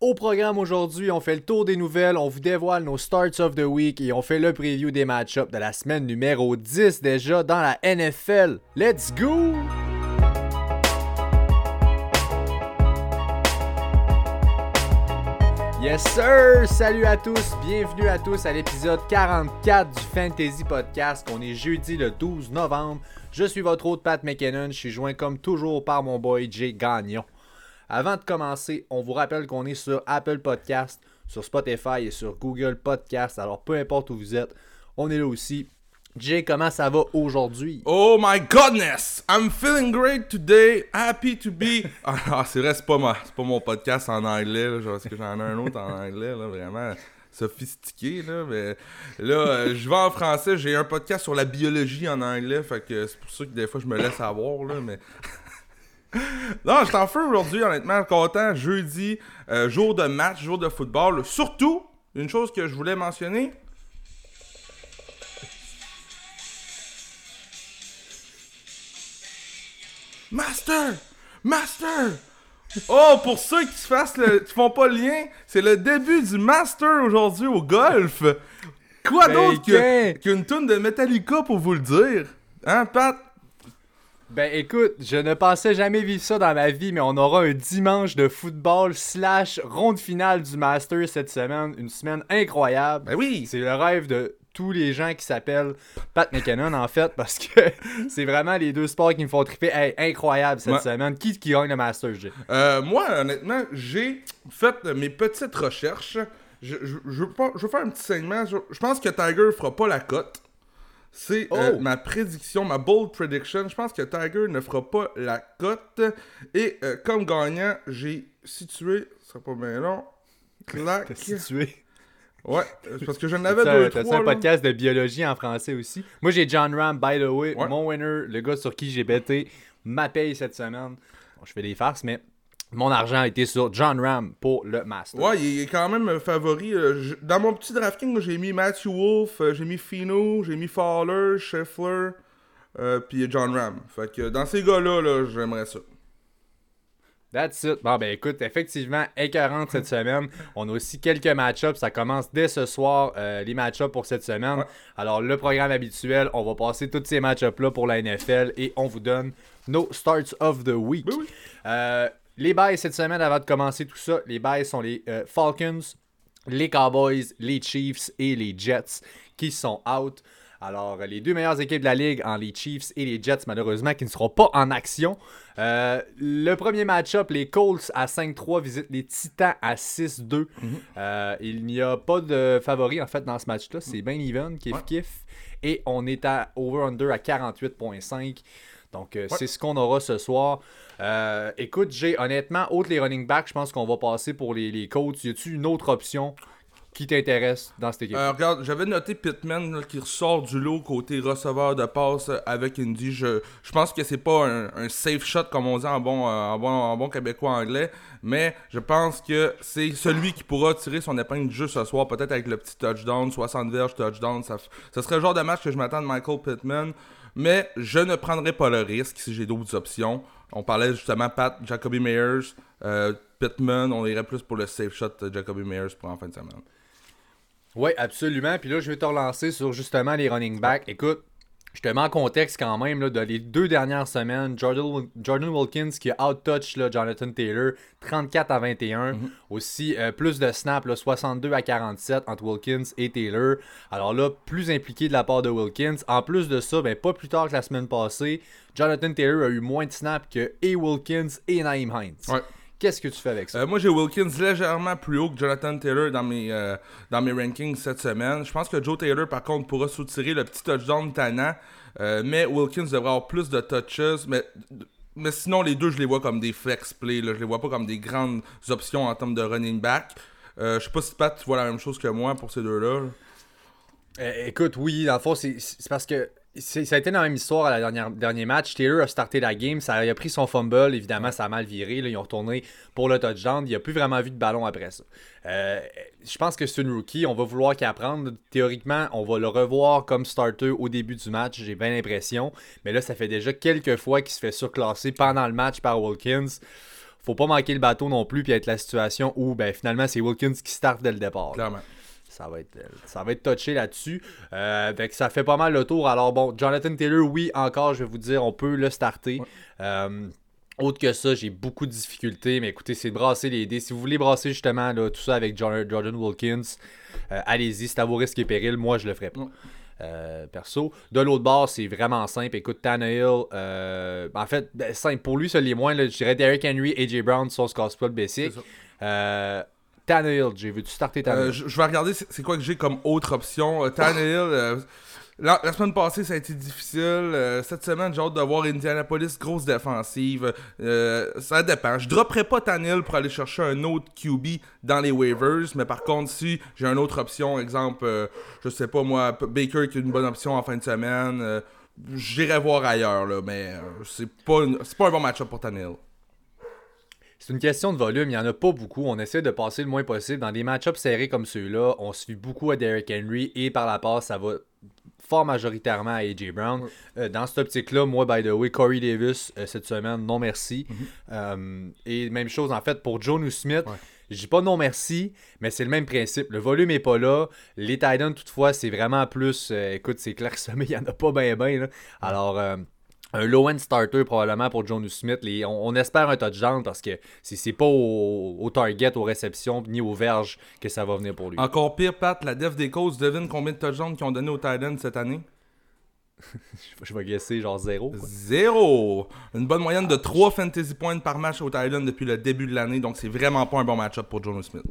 Au programme aujourd'hui, on fait le tour des nouvelles, on vous dévoile nos starts of the week et on fait le preview des match-ups de la semaine numéro 10 déjà dans la NFL. Let's go! Yes sir! Salut à tous, bienvenue à tous à l'épisode 44 du Fantasy Podcast. On est jeudi le 12 novembre. Je suis votre hôte Pat McKinnon, je suis joint comme toujours par mon boy Jay Gagnon. Avant de commencer, on vous rappelle qu'on est sur Apple Podcast, sur Spotify et sur Google Podcast. Alors peu importe où vous êtes, on est là aussi. Jay, comment ça va aujourd'hui? Oh my goodness! I'm feeling great today. Happy to be. Ah, c'est vrai, c'est pas, pas mon podcast en anglais, là, parce que j'en ai un autre en anglais, là, vraiment sophistiqué, là, mais là, euh, je vais en français, j'ai un podcast sur la biologie en anglais, fait que c'est pour ça que des fois je me laisse avoir, là, mais... non, je suis en feu aujourd'hui, honnêtement, content, jeudi, euh, jour de match, jour de football, surtout, une chose que je voulais mentionner, Master! Master! Oh, pour ceux qui se fassent le, qui font pas le lien, c'est le début du Master aujourd'hui au golf. Quoi Ben, d'autre qu'une tune de Metallica pour vous le dire? Hein, Pat? Ben écoute, je ne pensais jamais vivre ça dans ma vie, mais on aura un dimanche de football slash ronde finale du Master cette semaine. Une semaine incroyable. Ben oui! C'est le rêve de tous les gens qui s'appellent Pat McKinnon en fait, parce que c'est vraiment les deux sports qui me font triper. Hey, incroyable cette Ouais. semaine. Qui qui gagne le Master, Jay? Euh, moi, honnêtement, j'ai fait mes petites recherches. Je, je, je veux, pas- je veux faire un petit segment. Je, je pense que Tiger fera pas la cote. C'est euh, Oh! ma prédiction, ma bold prediction. Je pense que Tiger ne fera pas la cote. Et euh, comme gagnant, j'ai situé, ça sera pas bien long, clac. T'as situé. Ouais, parce que j'en avais T'as deux, trois. un là. podcast de biologie en français aussi? Moi, j'ai John Ram, by the way, Ouais. mon winner, le gars sur qui j'ai bêté, ma paye cette semaine. Bon, je fais des farces, mais mon argent a été sur John Ram pour le Master. Ouais, il est quand même favori. euh, Dans mon petit DraftKings, moi, j'ai mis Matthew Wolf, euh, j'ai mis Fino, j'ai mis Fowler, Scheffler, euh, puis John Ram. Fait que dans ces gars-là, là, j'aimerais ça. That's it. Bon, ben écoute, effectivement, écœurante cette semaine. On a aussi quelques match-ups. Ça commence dès ce soir, euh, les match-ups pour cette semaine. Ouais. Alors, le programme habituel, on va passer tous ces match-ups-là pour la NFL et on vous donne nos starts of the week. Oui, oui. Euh, les bails cette semaine, avant de commencer tout ça, les bails sont les euh, Falcons, les Cowboys, les Chiefs et les Jets qui sont out. Alors, les deux meilleures équipes de la ligue en les Chiefs et les Jets, malheureusement, qui ne seront pas en action. Euh, le premier match-up, les Colts à 5-3 visitent les Titans à 6-2. Euh, il n'y a pas de favori, en fait, dans ce match-là. C'est bien even, kiff-kiff. Et on est à over-under à 48.5. Donc, euh, c'est ce qu'on aura ce soir. Euh, écoute, j'ai honnêtement, autre les running backs, je pense qu'on va passer pour les, les Colts. Y a-tu une autre option qui t'intéresse dans cette équipe? Euh, regarde, j'avais noté Pittman là, qui ressort du lot côté receveur de passe avec Indy. Je, je pense que c'est pas un, un safe shot comme on dit en bon, en bon, en bon québécois anglais, mais je pense que c'est celui qui pourra tirer son épingle du jeu ce soir, peut-être avec le petit touchdown, 60 verges touchdown. Ça serait le genre de match que je m'attends de Michael Pittman, mais je ne prendrai pas le risque si j'ai d'autres options. On parlait justement Pat, Jacoby Meyers, euh, Pittman, on irait plus pour le safe shot de Jacoby Meyers pour en fin de semaine. Oui, absolument. Puis là, je vais te relancer sur justement les running backs. Écoute, je te mets en contexte quand même, là, dans les deux dernières semaines, Jordan, Jordan Wilkins qui a out-touch là, Jonathan Taylor, 34 à 21. Aussi, euh, plus de snaps, là, 62 à 47 entre Wilkins et Taylor. Alors là, plus impliqué de la part de Wilkins. En plus de ça, ben, pas plus tard que la semaine passée, Jonathan Taylor a eu moins de snaps que et Wilkins et Naïm Hines. Ouais. Qu'est-ce que tu fais avec ça? Euh, moi, j'ai Wilkins légèrement plus haut que Jonathan Taylor dans mes, euh, dans mes rankings cette semaine. Je pense que Joe Taylor, par contre, pourra soutirer le petit touchdown tannant. Euh, mais Wilkins devrait avoir plus de touches. Mais, mais sinon, les deux, je les vois comme des flex plays. Je les vois pas comme des grandes options en termes de running back. Euh, je sais pas si Pat, tu vois la même chose que moi pour ces deux-là. là. Euh, écoute, oui, dans le fond, c'est c'est parce que ça a été la même histoire à la dernière dernier match. Taylor a starté la game, ça il a pris son fumble, évidemment, ça a mal viré. là, ils ont retourné pour le touchdown. Il a plus vraiment vu de ballon après ça. Euh, je pense que c'est une rookie. On va vouloir qu'il apprenne. Théoriquement, on va le revoir comme starter au début du match, j'ai bien l'impression. Mais là, ça fait déjà quelques fois qu'il se fait surclasser pendant le match par Wilkins. faut pas manquer le bateau non plus, puis être la situation où ben, finalement c'est Wilkins qui start dès le départ. Clairement. Ça va être, euh, ça va être touché là-dessus. Euh, ça fait pas mal le tour. Alors bon, Jonathan Taylor, oui, encore, je vais vous dire, on peut le starter. Euh, autre que ça, j'ai beaucoup de difficultés, mais écoutez, c'est de brasser les dés. Si vous voulez brasser justement là, tout ça avec Jordan Wilkins, allez-y, c'est à vos risques et périls. Moi, je le ferai pas. perso. De l'autre bord, c'est vraiment simple. Écoute, Tannehill, en fait, ben, simple. Pour lui, ça les moins, je dirais Derrick Henry, AJ Brown, Sauce Gospel, Basic. Euh, Tannehill, j'ai vu tu starter Tannehill? Euh, je, vais regarder c'est quoi que j'ai comme autre option. Euh, Tannehill, euh, la, semaine passée, ça a été difficile. cette semaine, j'ai hâte de voir Indianapolis, grosse défensive. ça dépend. Je dropperai pas Tannehill pour aller chercher un autre QB dans les waivers, mais par contre, si j'ai une autre option, exemple, je sais pas moi, Baker qui est une bonne option en fin de semaine, j'irai voir ailleurs, là, mais c'est pas, pas un bon match-up pour Tannehill. C'est une question de volume, il n'y en a pas beaucoup. On essaie de passer le moins possible. Dans des match-ups serrés comme ceux-là, on suit beaucoup à Derrick Henry et par la passe, ça va fort majoritairement à AJ Brown. Euh, dans cette optique-là, moi, by the way, Corey Davis, euh, cette semaine, non merci. Mhm. Euh, et même chose, en fait, pour Joe Smith. Je dis pas non merci, mais c'est le même principe. Le volume est pas là. Les Titans, toutefois, c'est vraiment plus. écoute, c'est clair que mais il n'y en a pas bien, bien. Alors, un low-end starter probablement pour Jonas Smith. on, espère un touchdown parce que c'est pas au, target, aux réceptions ni aux verges que ça va venir pour lui. Encore pire, Pat, la def des causes, devine combien de touchdowns qu'ils ont donné aux Titans cette année? Je vais guesser genre zéro. Zéro Une bonne moyenne de 3 fantasy points par match aux Titans depuis le début de l'année, donc c'est vraiment pas un bon match-up pour Jonas Smith.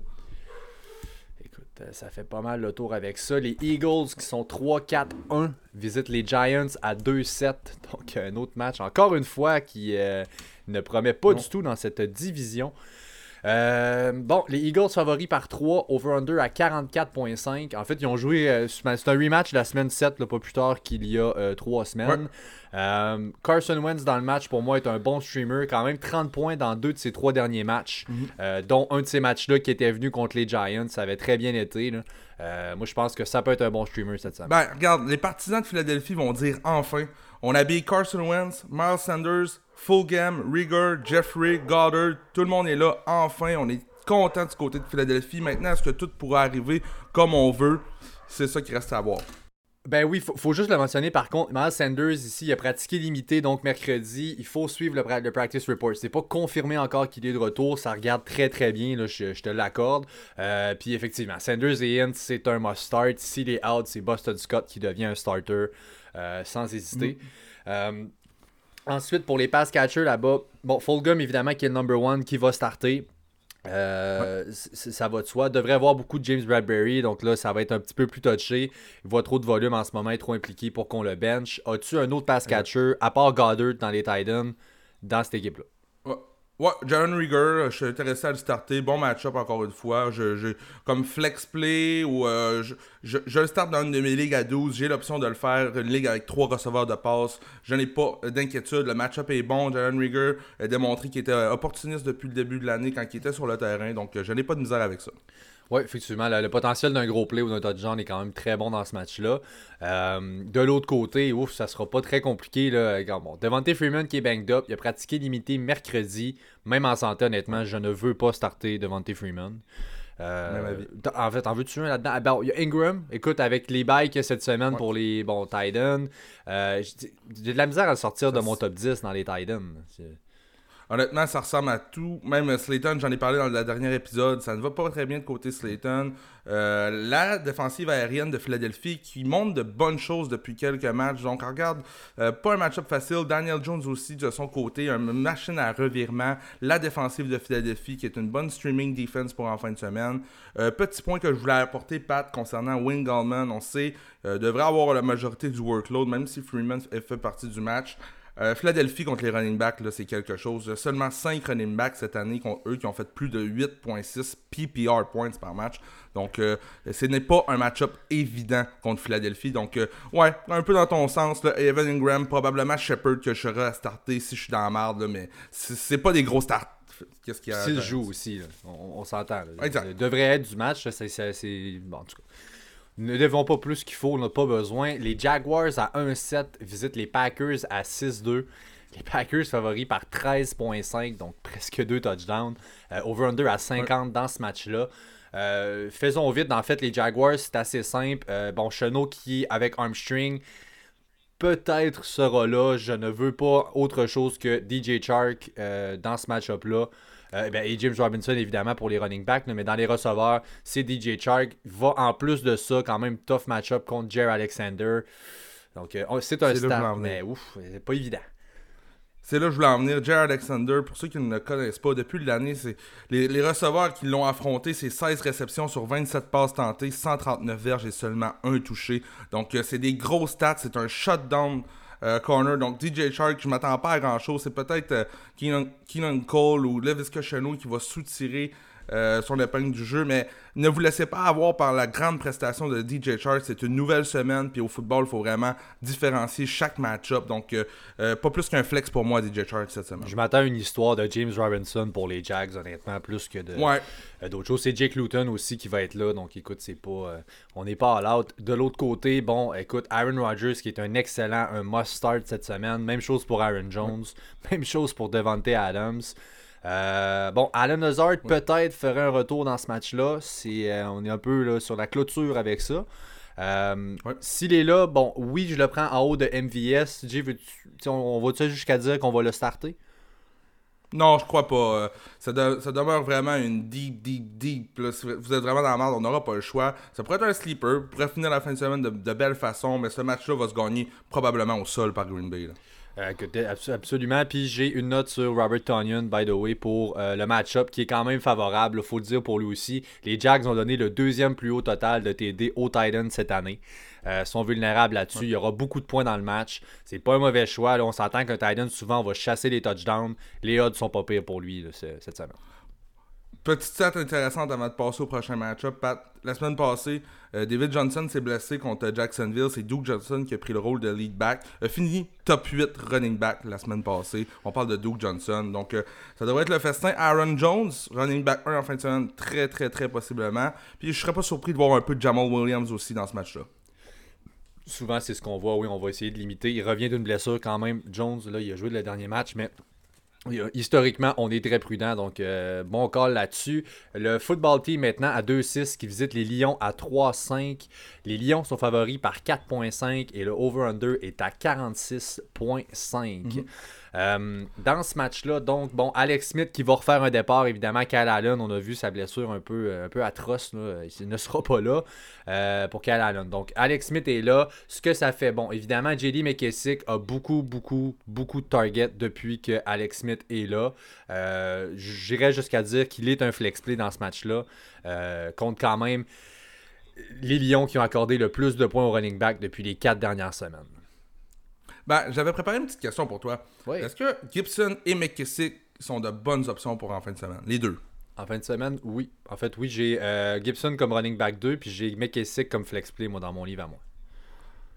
Euh, ça fait pas mal le tour avec ça. Les Eagles qui sont 3-4-1 visitent les Giants à 2-7. Donc un autre match, encore une fois, qui euh, ne promet pas du tout dans cette division. Euh, bon, les Eagles favoris par 3, over-under à 44.5. En fait, ils ont joué. c'est un rematch la semaine 7, pas plus tard qu'il y a 3 semaines. Euh, Carson Wentz dans le match pour moi est un bon streamer, quand même 30 points dans deux de ses trois derniers matchs, mhm. euh, dont un de ces matchs-là qui était venu contre les Giants, ça avait très bien été. Euh, moi je pense que ça peut être un bon streamer cette semaine. Ben regarde, les partisans de Philadelphie vont dire enfin, on habille Carson Wentz, Miles Sanders, Fulgham, Rieger, Jeffrey, Goddard, tout le monde est là, enfin, on est content du côté de Philadelphie. Maintenant, est-ce que tout pourra arriver comme on veut? C'est ça qui reste à voir. Ben oui, faut, faut juste le mentionner par contre. Miles Sanders ici, il a pratiqué limité, donc mercredi, il faut suivre le, practice report. C'est pas confirmé encore qu'il est de retour, ça regarde très très bien, là, je, te l'accorde. Euh, puis effectivement, Sanders et Ince, c'est un must start. S'il est out, c'est Boston Scott qui devient un starter euh, sans hésiter. Mm. Euh, ensuite, pour les pass catchers là-bas, bon, Fulgham évidemment qui est le number one qui va starter. Euh, ça va de soi. Devrait avoir beaucoup de James Bradbury, donc là, ça va être un petit peu plus touché. Il voit trop de volume en ce moment, il est trop impliqué pour qu'on le bench. As-tu un autre pass catcher, à part Goddard dans les Titans, dans cette équipe-là? Ouais, Jaron Rieger, je suis intéressé à le starter. Bon match-up encore une fois. Je, comme flex play ou euh, je, je, le start dans une de mes ligues à 12. J'ai l'option de le faire. Une ligue avec trois receveurs de passe. Je n'ai pas d'inquiétude. Le match-up est bon. Jaron Rieger a démontré qu'il était opportuniste depuis le début de l'année quand il était sur le terrain. Donc je n'ai pas de misère avec ça. Oui, effectivement. Le, potentiel d'un gros play ou d'un touchdown est quand même très bon dans ce match-là. Euh, de l'autre côté, ouf, ça sera pas très compliqué. Là. Bon, Devante Freeman qui est banged up, il a pratiqué limité mercredi. Même en santé, honnêtement, je ne veux pas starter Devante Freeman. Euh, en fait, en veux-tu un là-dedans? Il y a Ingram. Écoute, avec les bails qu'il y a cette semaine pour les bon, Titans, euh, j'ai de la misère à sortir de mon top 10 dans les Titans. Honnêtement, ça ressemble à tout. Même Slayton, j'en ai parlé dans le dernier épisode, ça ne va pas très bien de côté Slayton. Euh, la défensive aérienne de Philadelphie qui montre de bonnes choses depuis quelques matchs. Donc, regarde, euh, pas un match-up facile. Daniel Jones aussi, de son côté, une machine à revirement. La défensive de Philadelphie qui est une bonne streaming defense pour en fin de semaine. Euh, petit point que je voulais apporter, Pat, concernant Wayne Gallman. On sait, devrait avoir la majorité du workload, même si Freeman fait partie du match. Euh, Philadelphie contre les running backs, c'est quelque chose. Seulement 5 running backs cette année, eux qui ont fait plus de 8.6 PPR points par match. Donc, euh, ce n'est pas un match-up évident contre Philadelphie. Donc, euh, ouais, un peu dans ton sens. Evan Ingram, probablement Shepard que je serai à starter si je suis dans la marde, mais c'est pas des gros starts. Qu'est-ce qu'il y a S'il joue aussi, on, s'entend. Il devrait être du match. C'est, bon, en tout cas ne devons pas plus qu'il faut, on n'a pas besoin. Les Jaguars à 1-7 visitent les Packers à 6-2. Les Packers favoris par 13.5, donc presque deux touchdowns. Over-under à 50 dans ce match-là. faisons vite, en fait, les Jaguars, c'est assez simple. bon, Chenot qui, avec Armstring, peut-être sera là. Je ne veux pas autre chose que DJ Chark dans ce match-up-là. Euh, ben, et James Robinson, évidemment, pour les running backs, mais dans les receveurs, c'est DJ Chark. Va en plus de ça, quand même, tough match-up contre Jerry Alexander. Donc, euh, c'est un start, mais ouf, c'est pas évident. C'est là que je voulais en venir. Jerry Alexander, pour ceux qui ne le connaissent pas, depuis l'année, c'est les, les, receveurs qui l'ont affronté, c'est 16 réceptions sur 27 passes tentées, 139 verges et seulement un touché. Donc, euh, c'est des gros stats. C'est un shutdown euh, corner. Donc DJ Shark, je m'attends pas à grand chose. C'est peut-être euh, Keenan, Cole ou Levis Chenot qui va soutirer euh, son épingle du jeu, mais ne vous laissez pas avoir par la grande prestation de DJ Chark. C'est une nouvelle semaine, puis au football, il faut vraiment différencier chaque match-up. Donc, pas plus qu'un flex pour moi, DJ Chark, cette semaine. Je m'attends à une histoire de James Robinson pour les Jags, honnêtement, plus que de d'autres choses. C'est Jake Luton aussi qui va être là, donc écoute, c'est pas. on n'est pas à l'autre. De l'autre côté, bon, écoute, Aaron Rodgers qui est un excellent, un must-start cette semaine. Même chose pour Aaron Jones, même chose pour Devante Adams. Euh, bon, Alan Hazard peut-être ferait un retour dans ce match-là. Euh, on est un peu là, sur la clôture avec ça. Euh, s'il est là, bon, oui, je le prends en haut de MVS. on, va-tu jusqu'à dire qu'on va le starter? Non, je crois pas. Ça, demeure vraiment une deep, deep, deep. vous êtes vraiment dans la merde, on n'aura pas le choix. Ça pourrait être un sleeper, pourrait finir la fin de semaine de, de belle façon, mais ce match-là va se gagner probablement au sol par Green Bay. Euh, absolument. Puis j'ai une note sur Robert Tonyan, by the way, pour euh, le match-up qui est quand même favorable. faut le dire pour lui aussi. Les Jags ont donné le deuxième plus haut total de TD au Titans cette année. Euh, sont vulnérables là-dessus. Il y aura beaucoup de points dans le match. C'est pas un mauvais choix. on s'entend qu'un Titan, souvent, on va chasser les touchdowns. Les odds sont pas pires pour lui cette semaine. Petite stat intéressante avant de passer au prochain match-up. La semaine passée, euh, David Johnson s'est blessé contre Jacksonville. C'est Duke Johnson qui a pris le rôle de lead back. A fini top 8 running back la semaine passée. On parle de Duke Johnson. Donc, euh, ça devrait être le festin. Aaron Jones, running back 1 en fin de semaine, très, très, très possiblement. Puis, je serais pas surpris de voir un peu de Jamal Williams aussi dans ce match-là. Souvent, c'est ce qu'on voit. Oui, on va essayer de limiter. Il revient d'une blessure quand même. Jones, là, il a joué le dernier match, mais Historiquement, on est très prudent, donc euh, bon call là-dessus. Le football team maintenant à 2-6 qui visite les Lions à 3-5. Les Lions sont favoris par 4.5 et le over-under est à 46.5. Euh, dans ce match-là, donc, bon, Alex Smith qui va refaire un départ, évidemment, Kyle Allen, on a vu sa blessure un peu, un peu atroce, il ne sera pas là euh, pour Kyle Allen. Donc, Alex Smith est là. Ce que ça fait, bon, évidemment, JD McKessick a beaucoup, beaucoup, beaucoup de targets depuis que Alex Smith est là. Euh, j'irais jusqu'à dire qu'il est un flex play dans ce match-là, contre quand même les Lions qui ont accordé le plus de points au running back depuis les quatre dernières semaines. Ben, j'avais préparé une petite question pour toi. Est-ce que Gibson et McKissick sont de bonnes options pour en fin de semaine? Les deux. En fin de semaine, oui. En fait, oui, j'ai euh, Gibson comme running back 2, puis j'ai McKissick comme flex play, moi, dans mon livre à moi.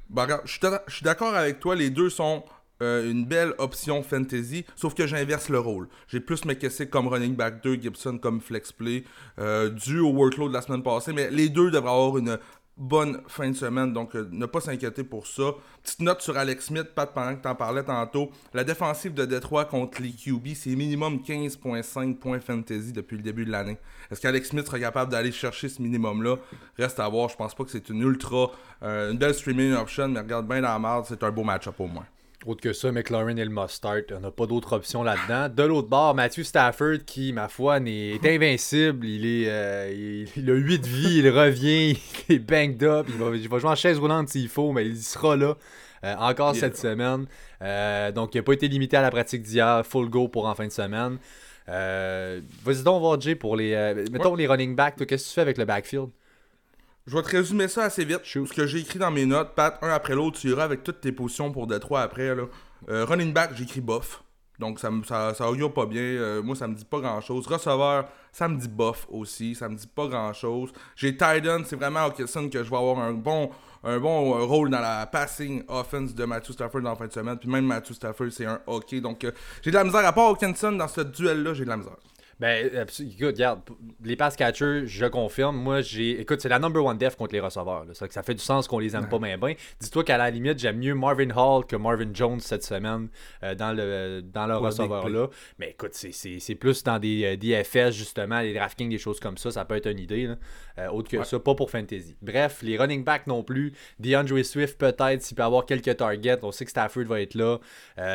Ben, regarde, je suis d'accord avec toi. Les deux sont euh, une belle option fantasy, sauf que j'inverse le rôle. J'ai plus McKissick comme running back 2, Gibson comme flex play, euh, dû au workload de la semaine passée, mais les deux devraient avoir une bonne fin de semaine, donc euh, ne pas s'inquiéter pour ça. Petite note sur Alex Smith, Pat, pendant que tu en parlais tantôt. La défensive de Détroit contre les QB, c'est minimum 15.5 points fantasy depuis le début de l'année. Est-ce qu'Alex Smith sera capable d'aller chercher ce minimum-là? Reste à voir. Je pense pas que c'est une ultra, euh, une belle streaming option, mais regarde bien la marde, c'est un beau match-up au moins. Autre que ça, McLaurin et le must-start. On n'a pas d'autre option là-dedans. De l'autre bord, Matthew Stafford, qui, ma foi, est invincible. Il, est, euh, il, a 8 vies, il revient, il est banged up. Il va, jouer en chaise roulante s'il faut, mais il sera là euh, encore cette semaine. Euh, donc, il n'a pas été limité à la pratique d'hier. Full go pour en fin de semaine. Vas-y donc voir, Jay, pour les, mettons les running backs. Qu'est-ce que tu fais avec le backfield? Je vais te résumer ça assez vite. Ce que j'ai écrit dans mes notes, Pat, un après l'autre, tu iras avec toutes tes positions pour Detroit après. Là. Euh, running back, j'écris bof. Donc ça, ça, ça augure pas bien. Euh, moi, ça me dit pas grand chose. Receveur, ça me dit bof aussi. Ça me dit pas grand chose. J'ai Titan, c'est vraiment Hawkinson que je vais avoir un bon, un bon euh, rôle dans la passing offense de Matthew Stafford dans la fin de semaine. Puis même Matthew Stafford, c'est un hockey. Donc j'ai de la misère. À part Hawkinson, dans ce duel-là, j'ai de la misère. Ben, écoute, regarde, les pass catchers, je confirme. Moi, j'ai. Écoute, c'est la number one def contre les receveurs. Ça, ça fait du sens qu'on les aime pas bien. Dis-toi qu'à la limite, j'aime mieux Marvin Hall que Marvin Jones cette semaine euh, dans le, dans le receveur-là. Mais écoute, c'est plus dans des euh, DFS, justement, les DraftKings, des choses comme ça. Ça peut être une idée. Euh, autre que ça, pas pour Fantasy. Bref, les running backs non plus. DeAndre Swift, peut-être, s'il peut avoir quelques targets. On sait que Stafford va être là.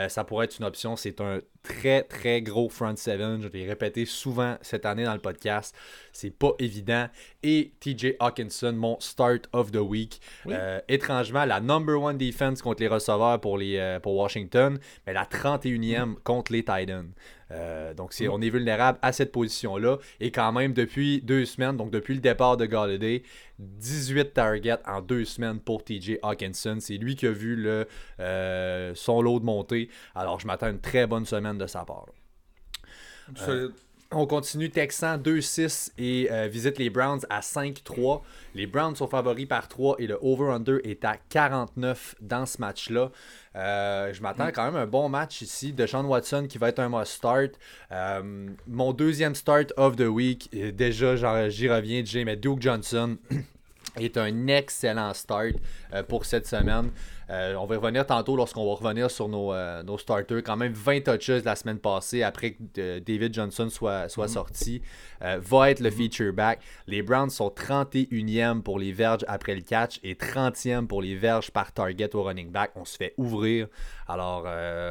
ça pourrait être une option. C'est un très, très gros front seven. Je l'ai répété souvent cette année dans le podcast. C'est pas évident. Et TJ Hawkinson, mon start of the week. Euh, étrangement, la number one defense contre les receveurs pour, les, euh, pour Washington, mais la 31e contre les Titans. Euh, donc, c'est, on est vulnérable à cette position-là. Et quand même, depuis deux semaines, donc depuis le départ de Galladay, 18 targets en deux semaines pour TJ Hawkinson. C'est lui qui a vu le, son lot de montée. Alors, je m'attends à une très bonne semaine de sa part. On continue Texan 2-6 et euh, visite les Browns à 5-3. Les Browns sont favoris par 3 et le over-under est à 49 dans ce match-là. Euh, je m'attends quand même à un bon match ici de Sean Watson qui va être un must-start. Euh, mon deuxième start of the week, déjà j'y reviens, Jay, mais Duke Johnson est un excellent start pour cette semaine. Euh, on va revenir tantôt lorsqu'on va revenir sur nos, euh, nos, starters. Quand même 20 touches la semaine passée après que euh, David Johnson soit, soit mhm. sorti. va être le mhm. feature back. Les Browns sont 31e pour les verges après le catch et 30e pour les verges par target au running back. On se fait ouvrir. Alors,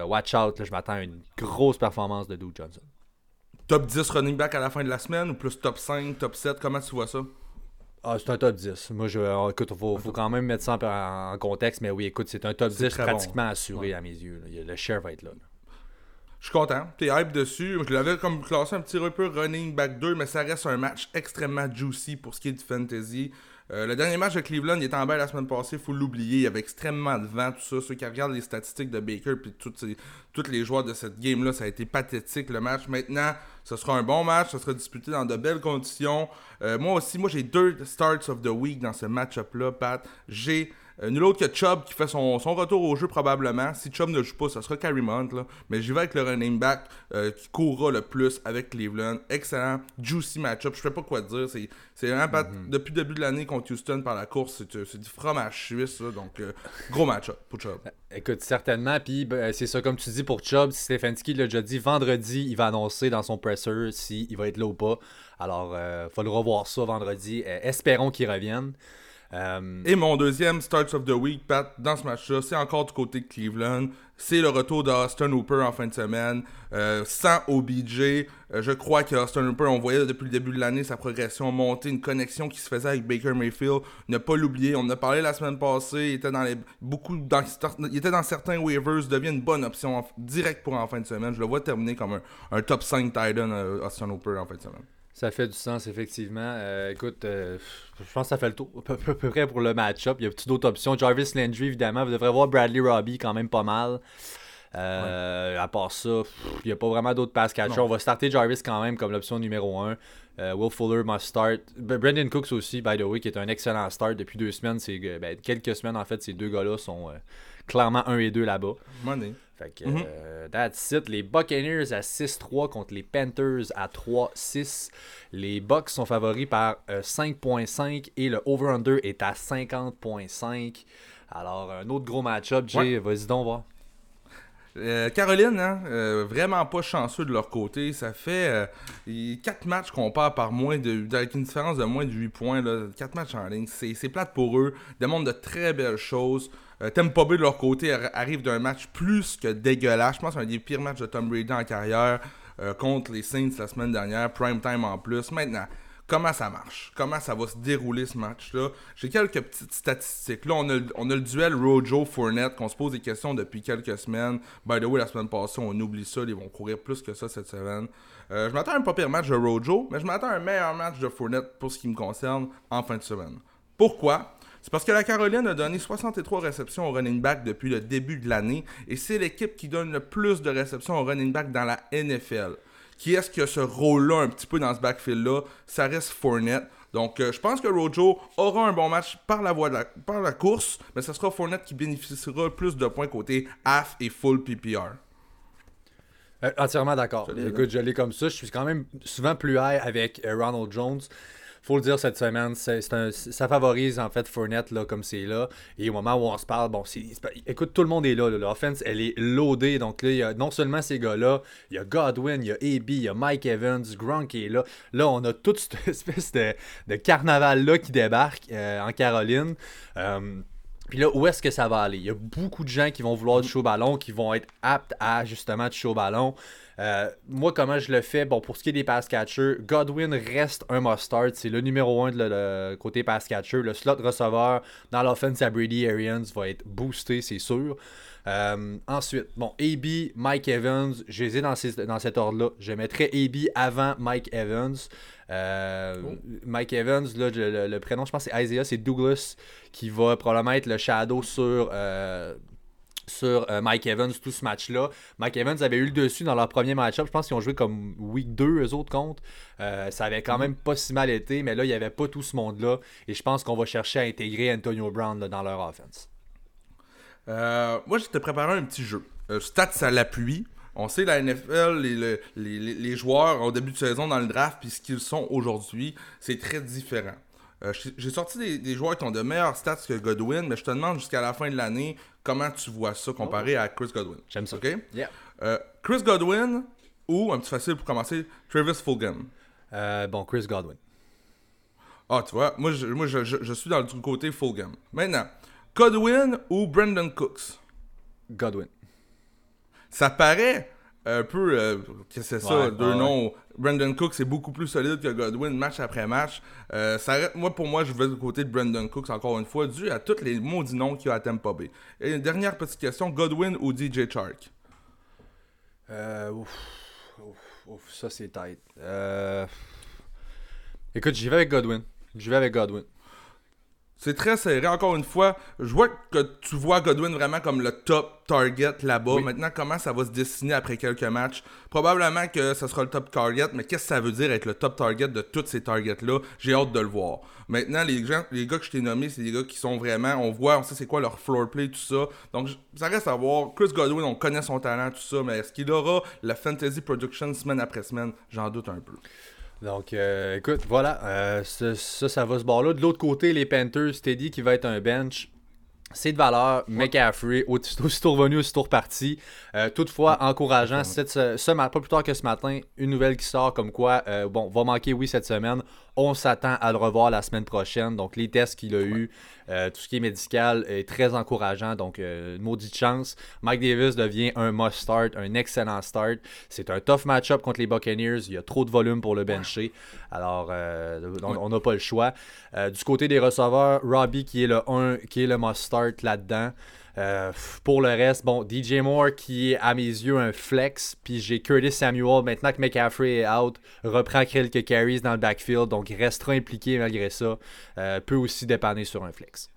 watch out. je m'attends à une grosse performance de Duke Johnson. Top 10 running back à la fin de la semaine ou plus top 5, top 7 Comment tu vois ça? Ah, c'est un top 10. Moi, je, euh, écoute, il faut, quand même mettre ça en, contexte, mais oui, écoute, c'est un top 10 pratiquement assuré à mes yeux. Le share va être là. Je suis content. T'es hype dessus. Je l'avais comme classé un petit peu running back 2, mais ça reste un match extrêmement juicy pour ce qui est du fantasy. Euh, le dernier match de Cleveland, il était en bas la semaine passée, faut l'oublier. Il y avait extrêmement de vent, tout ça. Ceux qui regardent les statistiques de Baker puis tous les joueurs de cette game-là, ça a été pathétique le match. Maintenant, ce sera un bon match, ça sera disputé dans de belles conditions. Euh, moi aussi, moi j'ai deux starts of the week dans ce match-up-là, Pat. J'ai euh, nul autre que Chubb qui fait son, retour au jeu probablement. Si Chubb ne joue pas, ça sera Carrie Mount. Là. Mais j'y vais avec le running back euh, qui courra le plus avec Cleveland. Excellent, juicy match-up. Je sais pas quoi dire. C'est, c'est vraiment mm-hmm. depuis le début de l'année contre Houston par la course. C'est, du fromage suisse. donc, euh, gros match-up pour Chubb. Écoute, certainement. Puis ben, c'est ça, comme tu dis pour Chubb. Stefanski l'a déjà dit. Vendredi, il va annoncer dans son presser s'il va être là ou pas. Alors, il faut le revoir ça vendredi. espérons qu'il revienne. Euh, Et mon deuxième Starts of the Week, Pat, dans ce match-là, c'est encore du côté de Cleveland. C'est le retour d'Austin Hooper en fin de semaine. Euh, sans OBJ, euh, je crois qu'Austin Hooper, on voyait depuis le début de l'année sa progression monter, une connexion qui se faisait avec Baker Mayfield. Ne pas l'oublier, on en a parlé la semaine passée. Il était dans beaucoup il certains waivers, devient une bonne option direct pour en fin de semaine. Je le vois terminer comme un, un top 5 Titan Austin Hooper en fin de semaine. Ça fait du sens, effectivement. Euh, écoute, euh, je pense que ça fait le tour à peu, près pour le match-up. Il y a d'autres options. Jarvis Landry, évidemment. Vous devrez voir Bradley Robbie quand même pas mal. Euh, à part ça, il n'y a pas vraiment d'autres pass catchers. On va starter Jarvis quand même comme l'option numéro 1. Will Fuller must start. Brendan Cooks aussi, by the way, qui est un excellent start depuis deux semaines. Ben, quelques semaines, en fait, ces deux gars-là sont clairement 1 et 2 là-bas. Money. Fait que, mm that's it. Les Buccaneers à 6-3 contre les Panthers à 3-6. Les Bucks sont favoris par 5.5 euh, et le over-under est à 50.5. Alors, un autre gros match-up. Jay, vas-y donc voir. Euh, Caroline, hein, vraiment pas chanceux de leur côté. Ça fait 4 matchs qu'on part par moins de. avec une différence de moins de 8 points. Là, 4 matchs en ligne. C'est plate pour eux. Demande de très belles choses. Euh, Tampa Bay de leur côté arrive d'un match plus que dégueulasse. Je pense c'est un des pires matchs de Tom Brady en carrière euh, contre les Saints la semaine dernière, prime time en plus. Maintenant, comment ça marche? Comment ça va se dérouler ce match-là? J'ai quelques petites statistiques. Là, on a, on a le duel Rojo-Fournette qu'on se pose des questions depuis quelques semaines. By the way, la semaine passée, on oublie ça. Ils vont courir plus que ça cette semaine. Euh, je m'attends à un pas pire match de Rojo, mais je m'attends à un meilleur match de Fournette pour ce qui me concerne en fin de semaine. Pourquoi? C'est parce que la Caroline a donné 63 réceptions au running back depuis le début de l'année et c'est l'équipe qui donne le plus de réceptions au running back dans la NFL. Qui est-ce qui a ce rôle-là un petit peu dans ce backfield-là? Ça reste Fournette. Donc, euh, je pense que Rojo aura un bon match par la voie de la, par la course, mais ce sera Fournette qui bénéficiera plus de points côté half et full PPR. Euh, entièrement d'accord. Écoute, je l'ai comme ça. Je suis quand même souvent plus high avec euh, Ronald Jones. Faut le dire cette semaine, un- ça favorise en fait Fournette là, comme c'est là. Et au moment où on se parle, bon, écoute, tout le monde est là. là. L'offense, elle est loadée. Donc là, il y a non seulement ces gars-là, il y a Godwin, il y a AB, il y a Mike Evans, Gronk qui est là. Là, on a toute cette espèce de, de carnaval-là qui débarque euh, en Caroline. Euh, puis là, où est-ce que ça va aller? Il y a beaucoup de gens qui vont vouloir du show ballon, qui vont être aptes à justement du show ballon. Euh, moi, comment je le fais? Bon, pour ce qui est des pass catchers, Godwin reste un must-start. C'est le numéro 1 de le, le côté pass catcher. Le slot receveur dans l'offense à Brady Arians va être boosté, c'est sûr. Euh, ensuite, bon, AB, Mike Evans, je les ai dans, ces- dans cet ordre-là. Je mettrais AB avant Mike Evans. Euh, Mike Evans, là, le, le- le prénom, je pense que c'est Isaiah, c'est Douglas qui va probablement être le shadow sur, euh, sur euh, Mike Evans tout ce match-là. Mike Evans avait eu le dessus dans leur premier match-up. Je pense qu'ils ont joué comme week 2, eux autres contre. Euh, ça avait quand même pas si mal été, mais là, il n'y avait pas tout ce monde-là. Et je pense qu'on va chercher à intégrer Antonio Brown là, dans leur offense. Euh, moi, je t'ai préparé un petit jeu. Stats à l'appui. On sait la NFL, les, les, les- les joueurs au début de saison dans le draft, puis ce qu'ils sont aujourd'hui, c'est très différent. Euh, j'ai- J'ai sorti des, des joueurs qui ont de meilleurs stats que Godwin, mais je te demande jusqu'à la fin de l'année comment tu vois ça comparé à Chris Godwin. J'aime ça. OK? Yeah. Euh, Chris Godwin ou, un petit facile pour commencer, Travis Fulgham? Euh, bon, Chris Godwin. Ah, tu vois, moi, je, moi je, je- je suis dans le côté Fulgham. Maintenant, Godwin ou Brandon Cooks? Godwin. Ça paraît un peu euh, que c'est ça, Ouais, deux ouais, noms. Brandon Cooks est beaucoup plus solide que Godwin match après match. Euh, ça moi, pour moi, je vais du côté de Brandon Cooks encore une fois, dû à tous les maudits noms qu'il y a à Tampa Bay. Et une dernière petite question Godwin ou DJ Chark? Euh, ouf, ouf, ouf, ça c'est tight. Euh, Écoute, j'y vais avec Godwin. J'y vais avec Godwin. C'est très serré. Encore une fois, je vois que tu vois Godwin vraiment comme le top target là-bas. Oui. Maintenant, comment ça va se dessiner après quelques matchs? Probablement que ça sera le top target, mais qu'est-ce que ça veut dire être le top target de tous ces targets-là? J'ai hâte de le voir. Maintenant, les, gens, les gars que je t'ai nommés, c'est des gars qui sont vraiment. On voit, on sait c'est quoi leur floor play, tout ça. Donc, ça reste à voir. Chris Godwin, on connaît son talent, tout ça, mais est-ce qu'il aura la fantasy production semaine après semaine? J'en doute un peu. Donc, euh, écoute, voilà. euh, ça, ça, ça va se barrer là. De l'autre côté, les Panthers, Teddy qui va être un bench. C'est de valeur. McCaffrey, aussitôt aussitôt revenu, aussitôt reparti. Euh, toutefois, encourageant. Cette, ce, ce pas plus tard que ce matin, une nouvelle qui sort comme quoi, euh, bon, va manquer, oui, cette semaine. On s'attend à le revoir la semaine prochaine. Donc, les tests qu'il a eu, euh, tout ce qui est médical est très encourageant. Donc, euh, une maudite chance. Mike Davis devient un must start, un excellent start. C'est un tough match-up contre les Buccaneers. Il y a trop de volume pour le bencher. Alors, euh, on on n'a pas le choix. Euh, du côté des receveurs, Robbie qui est le 1, qui est le must start là-dedans. Euh, pour le reste, bon, DJ Moore qui est à mes yeux un flex, puis j'ai Curtis Samuel, maintenant que McCaffrey est out, reprend quelques carries dans le backfield, donc restera impliqué malgré ça, Euh, peut aussi dépanner sur un flex.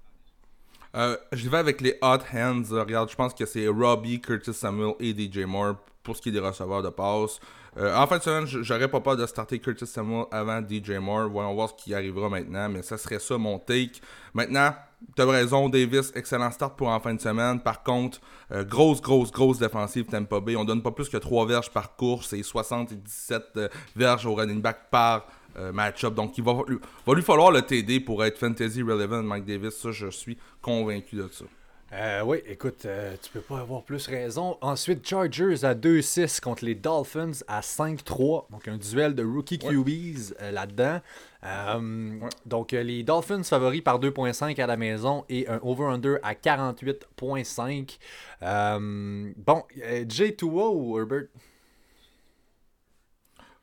Euh, je vais avec les hot hands. Regarde, je pense que c'est Robbie, Curtis Samuel et DJ Moore pour ce qui est des receveurs de passe. Euh, en fin de semaine, j'aurais pas peur de starter Curtis Samuel avant DJ Moore. Voyons voir ce qui arrivera maintenant, mais ça serait ça mon take. Maintenant, tu as raison, Davis, excellent start pour en fin de semaine. Par contre, euh, grosse, grosse, grosse défensive Tampa Bay. On donne pas plus que 3 verges par course et 77 euh, verges au running back par match-up. Donc, il va lui falloir le TD pour être fantasy relevant, Mike Davis. Ça, je suis convaincu de ça. Euh, oui, écoute, euh, tu peux pas avoir plus raison. Ensuite, Chargers à 2-6 contre les Dolphins à 5-3. Donc, un duel de rookie QBs euh, là-dedans. Euh, Donc, euh, les Dolphins favoris par 2.5 à la maison et un over-under à 48.5. Euh, bon, euh, J2O ou Herbert?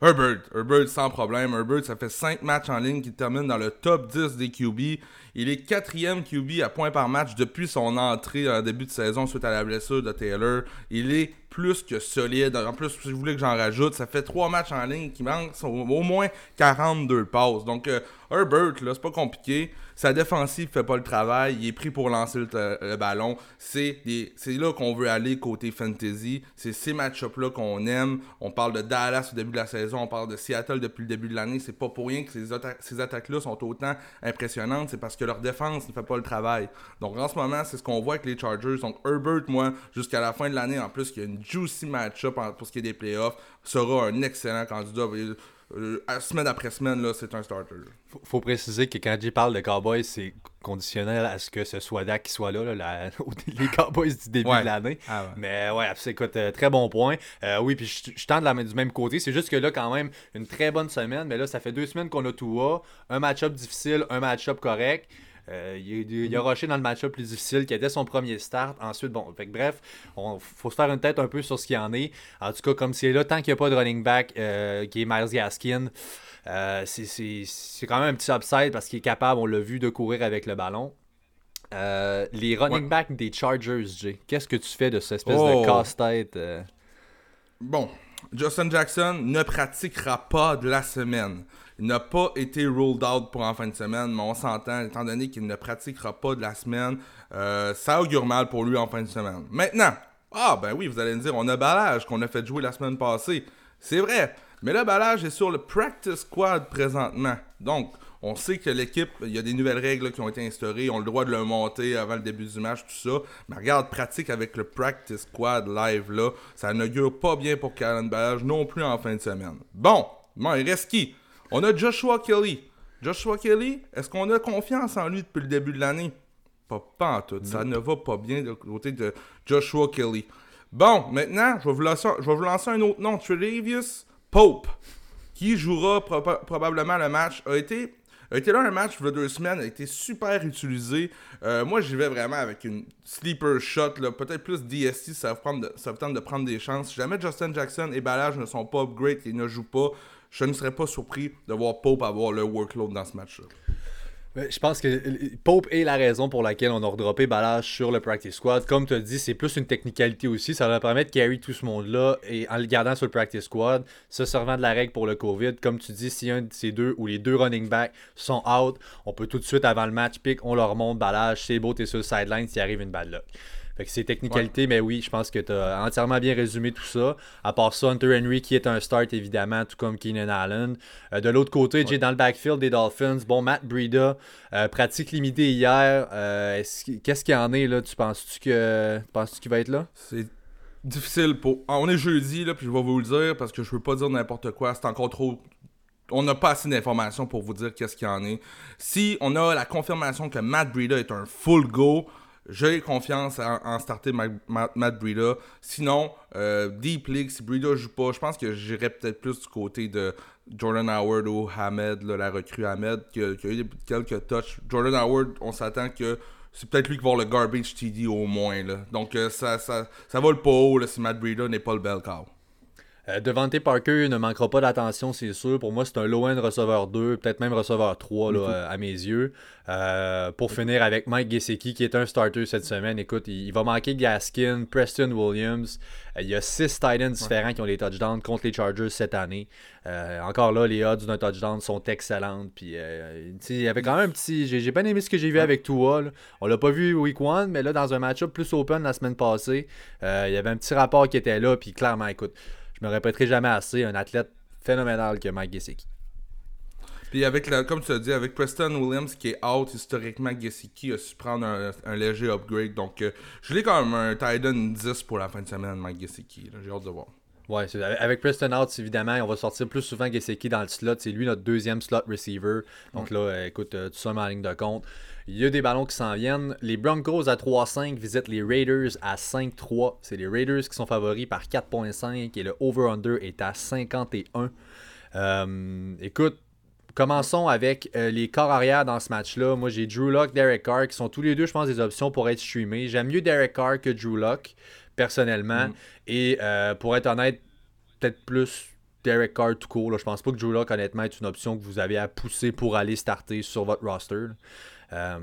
Herbert, Herbert sans problème. Herbert, ça fait 5 matchs en ligne qu'il termine dans le top 10 des QB. Il est quatrième QB à points par match depuis son entrée en début de saison suite à la blessure de Taylor. Il est plus que solide. En plus, si vous voulez que j'en rajoute, ça fait 3 matchs en ligne qui manquent au, au moins 42 passes. Donc, euh, Herbert, là, c'est pas compliqué. Sa défensive fait pas le travail. Il est pris pour lancer le, le ballon. C'est c'est là qu'on veut aller côté fantasy. C'est ces match-ups-là qu'on aime. On parle de Dallas au début de la saison. On parle de Seattle depuis le début de l'année. C'est pas pour rien que ces, ces attaques-là sont autant impressionnantes. C'est parce que leur défense ne fait pas le travail. Donc en ce moment, c'est ce qu'on voit avec les Chargers. Donc Herbert, moi, jusqu'à la fin de l'année, en plus, il y a une juicy match-up pour ce qui est des playoffs, sera un excellent candidat. Euh, semaine après semaine, là, c'est un starter. Faut, faut préciser que quand Jay parle de Cowboys, c'est conditionnel à ce que ce soit Dak qui soit là, là les Cowboys du début de l'année. Ah Mais ouais, écoute, euh, très bon point. Euh, oui, puis je, je tente la, du même côté. C'est juste que là, quand même, une très bonne semaine. Mais là, ça fait deux semaines qu'on a tout à. Un match-up difficile, un match-up correct. Euh, il, a rushé dans le match-up plus difficile qui était son premier start. Ensuite, bon, fait bref, il faut se faire une tête un peu sur ce qu'il en est. En tout cas, comme c'est là, tant qu'il n'y a pas de running back euh, qui est Miles Gaskin, euh, c'est quand même un petit upside parce qu'il est capable, on l'a vu, de courir avec le ballon. les running backs des Chargers, Jay, qu'est-ce que tu fais de cette espèce de oh. casse-tête? Bon, Justin Jackson ne pratiquera pas de la semaine. Il n'a pas été rolled out pour en fin de semaine, mais on s'entend, étant donné qu'il ne pratiquera pas de la semaine, euh, ça augure mal pour lui en fin de semaine. Maintenant, ah ben oui, vous allez me dire, on a Balage qu'on a fait jouer la semaine passée. C'est vrai, mais le Balage est sur le practice squad présentement. Donc, on sait que l'équipe, il y a des nouvelles règles qui ont été instaurées, on a le droit de le monter avant le début du match, tout ça. Mais regarde, pratique avec le practice squad live là, ça n'augure pas bien pour Karen non plus en fin de semaine. Bon, bon il reste qui? On a Joshua Kelly. Joshua Kelly, est-ce qu'on a confiance en lui depuis le début de l'année? Pas, pas en tout. Ça ne va pas bien de côté de Joshua Kelly. Bon, maintenant, je vais vous lancer, je vais vous lancer un autre nom. Tredavious Pope, qui jouera probablement le match, a été, a été là un match il y a deux semaines, a été super utilisé. Euh, moi, j'y vais vraiment avec une sleeper shot, peut-être plus DST, ça va, va tenter de prendre des chances. Si jamais Justin Jackson et Ballage ne sont pas upgrade et ne jouent pas, je ne serais pas surpris de voir Pope avoir le workload dans ce match-là. Je pense que Pope est la raison pour laquelle on a redroppé Balage sur le practice squad. Comme tu as dit, c'est plus une technicalité aussi. Ça va permettre de carry tout ce monde-là et en le gardant sur le practice squad, se servant de la règle pour le COVID. Comme tu dis, si un de ces deux ou les deux running backs sont out, on peut tout de suite, avant le match, pick, on leur monte Balage. C'est beau, t'es sur le sideline s'il arrive une balle là. Fait que c'est technicalité, mais oui, je pense que tu as entièrement bien résumé tout ça. À part ça, Hunter Henry qui est un start évidemment, tout comme Keenan Allen. Euh, de l'autre côté, j'ai dans le backfield des Dolphins. Bon, Matt Breida, euh, pratique limitée hier. Euh, qu'est-ce qu'il y en est là? Tu penses-tu que penses-tu qu'il va être là? C'est difficile pour. Ah, on est jeudi là, puis je vais vous le dire parce que je veux pas dire n'importe quoi. C'est encore trop on n'a pas assez d'informations pour vous dire qu'est-ce qu'il y en est. Si on a la confirmation que Matt Breida est un full go, j'ai confiance en, starter Matt Breida. Sinon, euh, Deep League, si Breida joue pas, je pense que j'irais peut-être plus du côté de Jordan Howard ou Hamed, la recrue Hamed, qui a, eu quelques touches. Jordan Howard, on s'attend que c'est peut-être lui qui va avoir le garbage TD au moins. Là. Donc euh, ça, ça, ça pas haut si Matt Breida n'est pas le bel cow. Euh, Devante Parker ne manquera pas d'attention, c'est sûr. Pour moi, c'est un low-end receveur 2, peut-être même receveur 3 là, euh, à mes yeux. Euh, pour finir avec Mike Gesicki, qui est un starter cette semaine. Écoute, il, va manquer Gaskin, Preston Williams. il y a 6 Titans différents qui ont des touchdowns contre les Chargers cette année. encore là, les odds d'un touchdown sont excellentes. Puis, il y avait quand même un petit. J'ai bien aimé ce que j'ai vu avec Tua. On l'a pas vu week 1, mais là, dans un match-up plus open la semaine passée, il y avait un petit rapport qui était là. Puis, clairement, écoute je me répéterai jamais assez, un athlète phénoménal que Mike Gesicki. Puis avec la, comme tu as dit, avec Preston Williams qui est out, historiquement Gesicki a su prendre un, léger upgrade. Donc euh, je l'ai quand même un Titan 10 pour la fin de semaine, Mike Gesicki. J'ai hâte de voir. Ouais, avec Preston out, évidemment, on va sortir plus souvent Gesicki dans le slot. C'est lui notre deuxième slot receiver. Donc là, euh, écoute, euh, tout ça en ligne de compte. Il y a des ballons qui s'en viennent. Les Broncos à 3-5 visitent les Raiders à 5-3. C'est les Raiders qui sont favoris par 4.5 et le over-under est à 51. Euh, écoute, commençons avec euh, les corps arrière dans ce match-là. Moi, j'ai Drew Locke, Derek Carr qui sont tous les deux, je pense, des options pour être streamés. J'aime mieux Derek Carr que Drew Locke, personnellement. Mm. Et euh, pour être honnête, peut-être plus Derek Carr tout court. Je pense pas que Drew Locke, honnêtement, est une option que vous avez à pousser pour aller starter sur votre roster. Euh,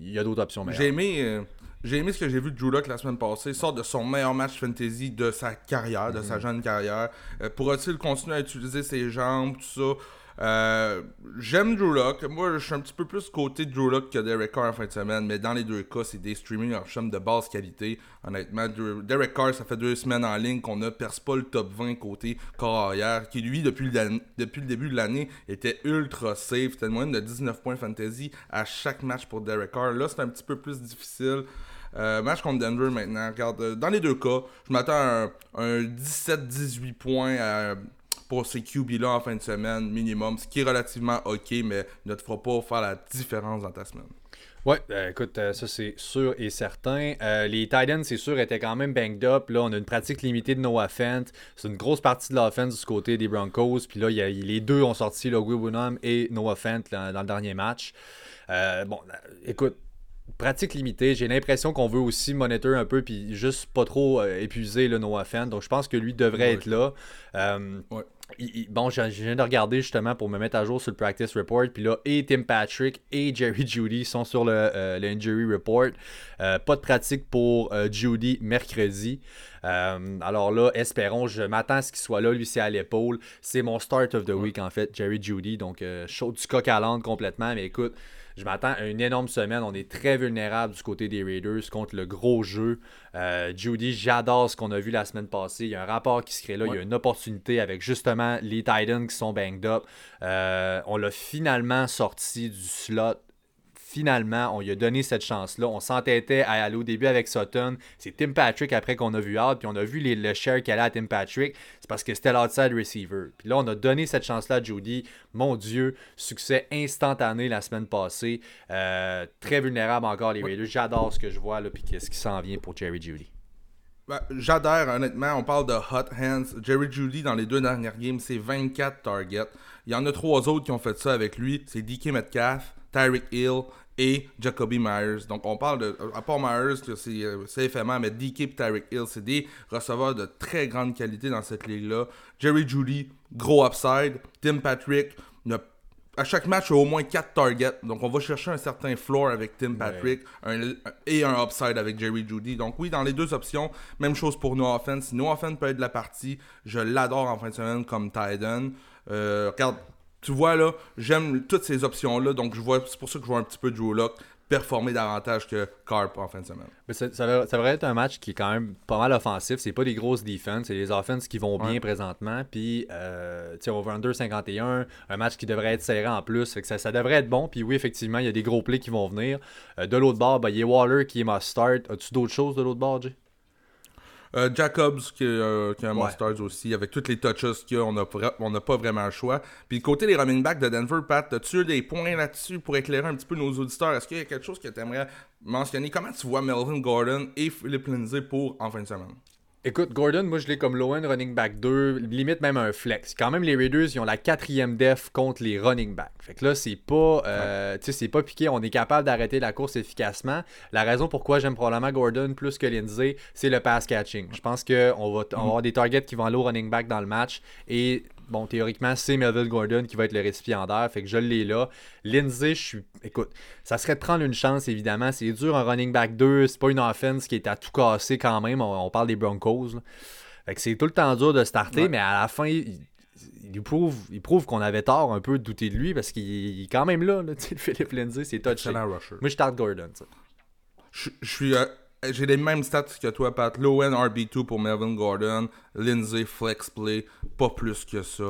il y a d'autres options J'ai aimé, euh, j'ai aimé ce que j'ai vu de Drew Lock la semaine passée. Il sort de son meilleur match fantasy de sa carrière, de sa mhm. jeune carrière. Euh, pourra-t-il continuer à utiliser ses jambes, tout ça? Euh, j'aime Drew Lock. Moi, je suis un petit peu plus côté Drew Lock que Derek Carr en fin de semaine, mais dans les deux cas, c'est des streaming options de basse qualité. Honnêtement, Derek Carr, ça fait deux semaines en ligne qu'on ne perce pas le top 20 côté corps qui lui, depuis le, depuis le début de l'année, était ultra safe. C'était une moyenne de 19 points fantasy à chaque match pour Derek Carr. Là, c'est un petit peu plus difficile. Euh, match contre Denver maintenant. Regarde, euh, dans les deux cas, je m'attends à un, 17-18 points pour ces QB-là en fin de semaine, minimum, ce qui est relativement ok, mais ne te fera pas faire la différence dans ta semaine. Ouais, euh, écoute, euh, ça c'est sûr et certain. Euh, les Titans, c'est sûr, étaient quand même banged up. Là, on a une pratique limitée de Noah Fent. C'est une grosse partie de l'offense du côté des Broncos. Puis là, les deux ont sorti le Bonham et Noah Fent dans le dernier match. bon, écoute, pratique limitée. J'ai l'impression qu'on veut aussi monitor un peu puis juste pas trop épuiser le Noah Fent. Donc je pense que lui devrait être là. ouais bon, je, viens de regarder justement pour me mettre à jour sur le practice report. Puis là, et Tim Patrick et Jerry Judy sont sur le, euh, injury report. Euh, pas de pratique pour euh, Judy mercredi. alors là, espérons, je m'attends à ce qu'il soit là. Lui, c'est à l'épaule. C'est mon start of the week en fait, Jerry Judy. Donc, chaud du coq à l'âne complètement. Mais écoute, je m'attends à une énorme semaine. On est très vulnérable du côté des Raiders contre le gros jeu. Euh, Judy, j'adore ce qu'on a vu la semaine passée. Il y a un rapport qui se crée là. Il y a une opportunité avec justement les Titans qui sont banged up. Euh, on l'a finalement sorti du slot finalement, on lui a donné cette chance-là. On s'entêtait à aller au début avec Sutton. C'est Tim Patrick après qu'on a vu out, puis on a vu les, le share qu'elle a à Tim Patrick. C'est parce que c'était l'outside receiver. Puis là, on a donné cette chance-là à Jody. Mon Dieu, succès instantané la semaine passée. Euh, très vulnérable encore les Raiders. J'adore ce que je vois, là, puis qu'est-ce qui s'en vient pour Jerry Judy. Ben, j'adhère, honnêtement. On parle de hot hands. Jerry Judy, dans les deux dernières games, c'est 24 targets. Il y en a trois autres qui ont fait ça avec lui. C'est DK Metcalf, Tyreek Hill et Jacoby Myers. Donc on parle de, à part Myers, c'est éphémère, mais DK et Tyreek Hill, c'est des receveurs de très grande qualité dans cette ligue-là. Jerry Judy, gros upside. Tim Patrick, à chaque match, il a au moins 4 targets. Donc, on va chercher un certain floor avec Tim Patrick et un upside avec Jerry Judy. Donc, oui, dans les deux options, même chose pour No Offense. No Offense peut être de la partie. Je l'adore en fin de semaine comme Titan. Euh, regarde, tu vois là, j'aime toutes ces options-là, donc je vois, c'est pour ça que je vois un petit peu Drew Lock performer davantage que Carp en fin de semaine. Mais ça, ça, devrait être un match qui est quand même pas mal offensif. C'est pas des grosses defenses, c'est des offenses qui vont bien présentement. Puis, euh, tu over under 51, un match qui devrait être serré en plus. que ça, ça devrait être bon. Puis oui, effectivement, il y a des gros plays qui vont venir. Euh, de l'autre bord, ben, il y a Waller qui est must start. As-tu d'autres choses de l'autre bord, Jay? Euh, Jacobs, qui, euh, qui est un ouais. aussi, avec toutes les touches qu'il y a, on n'a pas vraiment le choix. Puis côté des running backs de Denver, Pat, as-tu des points là-dessus pour éclairer un petit peu nos auditeurs? Est-ce qu'il y a quelque chose que tu aimerais mentionner? Comment tu vois Melvin Gordon et Philip Lindsay pour en fin de semaine? Écoute, Gordon, moi je l'ai comme low-end running back 2, limite même un flex. Quand même, les Raiders, ils ont la quatrième def contre les running backs. Fait que là, c'est pas, euh, c'est pas piqué. On est capable d'arrêter la course efficacement. La raison pourquoi j'aime probablement Gordon plus que Lindsay, c'est le pass catching. Je pense qu'on va, on va mm. avoir des targets qui vont aller au running back dans le match. Et bon, théoriquement, c'est Melville Gordon qui va être le récipiendaire. Fait que je l'ai là. Lindsay, je suis. Écoute, ça serait de prendre une chance, évidemment. C'est dur, un running back 2. C'est pas une offense qui est à tout casser quand même. On, parle des Broncos. Fait que c'est tout le temps dur de starter, mais à la fin. Il, prouve, il prouve qu'on avait tort un peu de douter de lui parce qu'il est quand même là, là Philippe Lindsay, c'est touché. Moi, je starte Gordon. Je, suis euh, j'ai les mêmes stats que toi, Pat. Low end RB2 pour Melvin Gordon. Lindsay Flex Play. Pas plus que ça.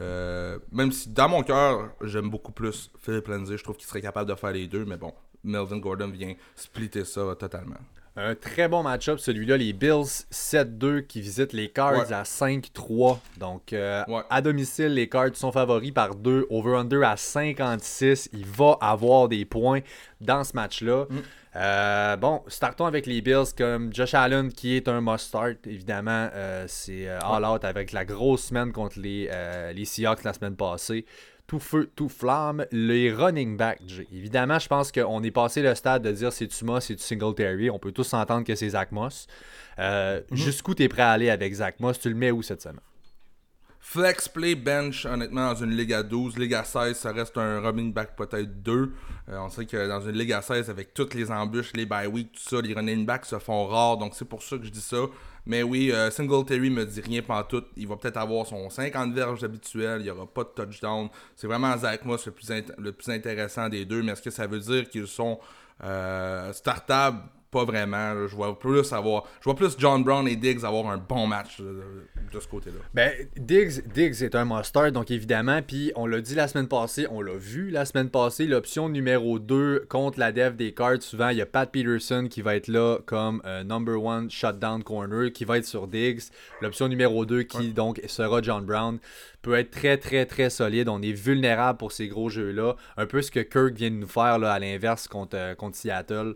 Euh, même si dans mon cœur, j'aime beaucoup plus Philip Lindsay. Je trouve qu'il serait capable de faire les deux. Mais bon, Melvin Gordon vient splitter ça totalement. Un très bon match-up, celui-là. Les Bills 7-2 qui visitent les Cards à 5-3. Donc, euh, à domicile, les Cards sont favoris par 2. Over-under à 56. Il va avoir des points dans ce match-là. Mm. Euh, bon, startons avec les Bills comme Josh Allen qui est un must-start. Évidemment, euh, c'est all-out avec la grosse semaine contre les, les Seahawks la semaine passée tout feu, tout flamme. Les running backs, évidemment, je pense qu'on est passé le stade de dire c'est tu Moss, c'est tu Singletary? On peut tous s'entendre que c'est Zach Moss. Euh, mhm. Jusqu'où tu es prêt à aller avec Zach Moss? Tu le mets où cette semaine? Flex play bench, honnêtement, dans une Ligue à 12. Ligue à 16, ça reste un running back peut-être 2. Euh, on sait que dans une Ligue à 16, avec toutes les embûches, les bye week, tout ça, les running backs se font rares. Donc c'est pour ça que je dis ça. Mais oui, euh, Singletary me dit rien tout. Il va peut-être avoir son 50 verges habituel. Il n'y aura pas de touchdown. C'est vraiment Zach Moss le plus, le plus intéressant des deux. Mais est-ce que ça veut dire qu'ils sont euh, startables? Pas vraiment. là. Je vois plus avoir. Je vois plus John Brown et Diggs avoir un bon match de, de ce côté-là. Ben, Diggs, Diggs est un monster, donc évidemment, puis on l'a dit la semaine passée, on l'a vu la semaine passée, l'option numéro 2 contre la dev des cards, souvent, il y a Pat Peterson qui va être là comme euh, number one shutdown corner, qui va être sur Diggs. L'option numéro 2 qui, donc, sera John Brown, peut être très, très, très solide. On est vulnérable pour ces gros jeux-là. Un peu ce que Kirk vient de nous faire, là, à l'inverse, contre, euh, contre Seattle.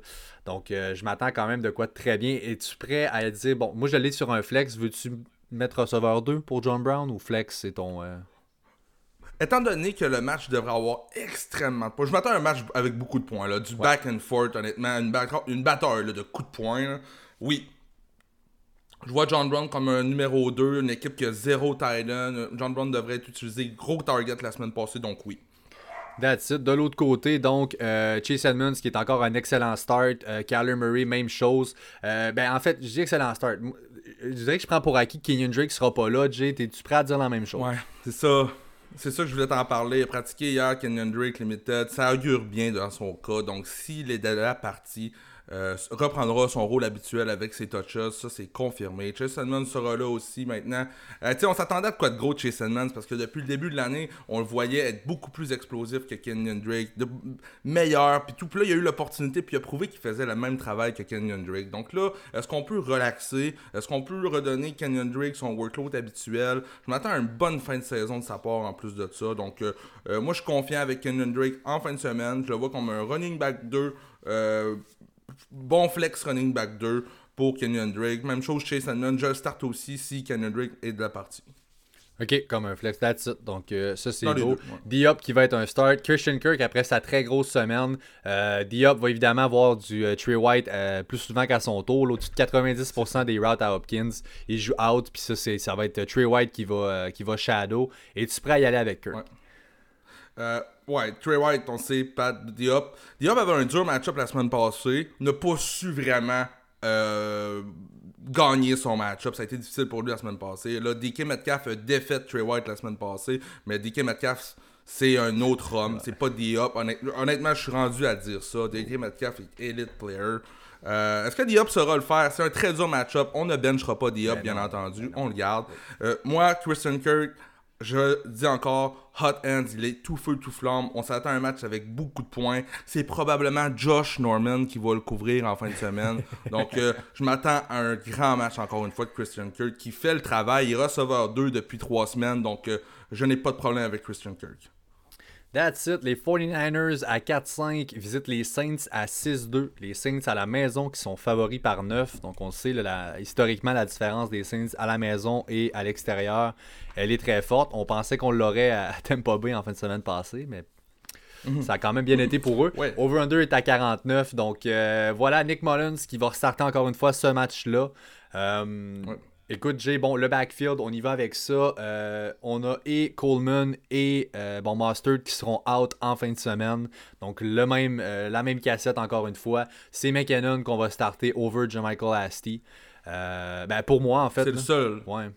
Donc, euh, je m'attends quand même de quoi de très bien. Es-tu prêt à dire, bon, moi, je l'ai sur un flex, veux-tu mettre receveur 2 pour John Brown ou flex, c'est ton... euh, Étant donné que le match devrait avoir extrêmement de points, je m'attends à un match avec beaucoup de points, là, du back and forth, honnêtement, une, back- une bataille là, de coups de poing. là. Oui. Je vois John Brown comme un numéro 2, une équipe qui a zéro tight end. John Brown devrait être utilisé gros target la semaine passée, donc oui. That's. De l'autre côté, donc, euh, Chase Edmonds, qui est encore un excellent start. Euh, Kyler Murray, même chose. Euh, ben, en fait, je dis excellent start. Je dirais que je prends pour acquis que Kenyon Drake sera pas là. Jay, es-tu prêt à dire la même chose? Ouais, c'est ça. C'est ça que je voulais t'en parler. Pratiqué hier Kenyon Drake Limited. Ça augure bien dans son cas. Donc, s'il est de la partie, euh, reprendra son rôle habituel avec ses touches. Ça, c'est confirmé. Chase Edmonds sera là aussi maintenant. Euh, on s'attendait à quoi de gros de Chase Edmonds parce que depuis le début de l'année, on le voyait être beaucoup plus explosif que Kenyon Drake. Meilleur. Puis tout. Puis là, il a eu l'opportunité. Puis il a prouvé qu'il faisait le même travail que Kenyon Drake. Donc là, est-ce qu'on peut relaxer? Est-ce qu'on peut redonner Kenyon Drake son workload habituel? Je m'attends à une bonne fin de saison de sa part en plus de ça. Donc, euh, euh, moi, je suis confiant avec Kenyon Drake en fin de semaine. Je le vois comme un running back 2. Euh, bon flex running back 2 pour Kenyon Drake. Même chose Chase Edmonds. Je le starte aussi si Kenyon Drake est de la partie. OK, comme un flex, that's it. Donc, euh, ça, c'est beau. Diop qui va être un start. Christian Kirk, après sa très grosse semaine. Euh, Diop va évidemment avoir du euh, Trey White euh, plus souvent qu'à son tour. là, Au-dessus de 90% des routes à Hopkins. Il joue out, puis ça, c'est, ça va être euh, Trey White qui va, euh, qui va shadow. Es-tu prêt à y aller avec Kirk? Ouais. Ouais, Trey White, on sait, Pat Diop. Diop avait un dur match-up la semaine passée. N'a pas su vraiment euh, gagner son match-up. Ça a été difficile pour lui la semaine passée. Là, DK Metcalf a défait Trey White la semaine passée. Mais DK Metcalf, c'est un autre homme. C'est pas Diop. Honnêt- honnêtement, je suis rendu à dire ça. DK Metcalf est elite player. Euh, Est-ce que Diop saura le faire? C'est un très dur match-up. On ne benchera pas Diop, Ben bien non, entendu. On le garde. Euh, moi, Christian Kirk, je dis encore, Hot Hands, il est tout feu, tout flamme. On s'attend à un match avec beaucoup de points. C'est probablement Josh Norman qui va le couvrir en fin de semaine. Donc, euh, je m'attends à un grand match, encore une fois, de Christian Kirk, qui fait le travail. Il est receveur 2 depuis 3 semaines. Donc, euh, je n'ai pas de problème avec Christian Kirk. That's it. Les 49ers à 4-5 visitent les Saints à 6-2. Les Saints à la maison qui sont favoris par 9. Donc on sait là, la- historiquement la différence des Saints à la maison et à l'extérieur. Elle est très forte. On pensait qu'on l'aurait à Tampa Bay en fin de semaine passée, mais ça a quand même bien été pour eux. Ouais. Over-under est à 49. Donc euh, voilà Nick Mullins qui va restarter encore une fois ce match-là. Euh, Ouais. Écoute, Jay, bon, le backfield, on y va avec ça. Euh, on a et Coleman et euh, bon, Mustard qui seront out en fin de semaine. Donc, le même, euh, la même cassette encore une fois. C'est McKinnon qu'on va starter over Michael Asti. Ben, pour moi, en fait. C'est le seul. Ouais.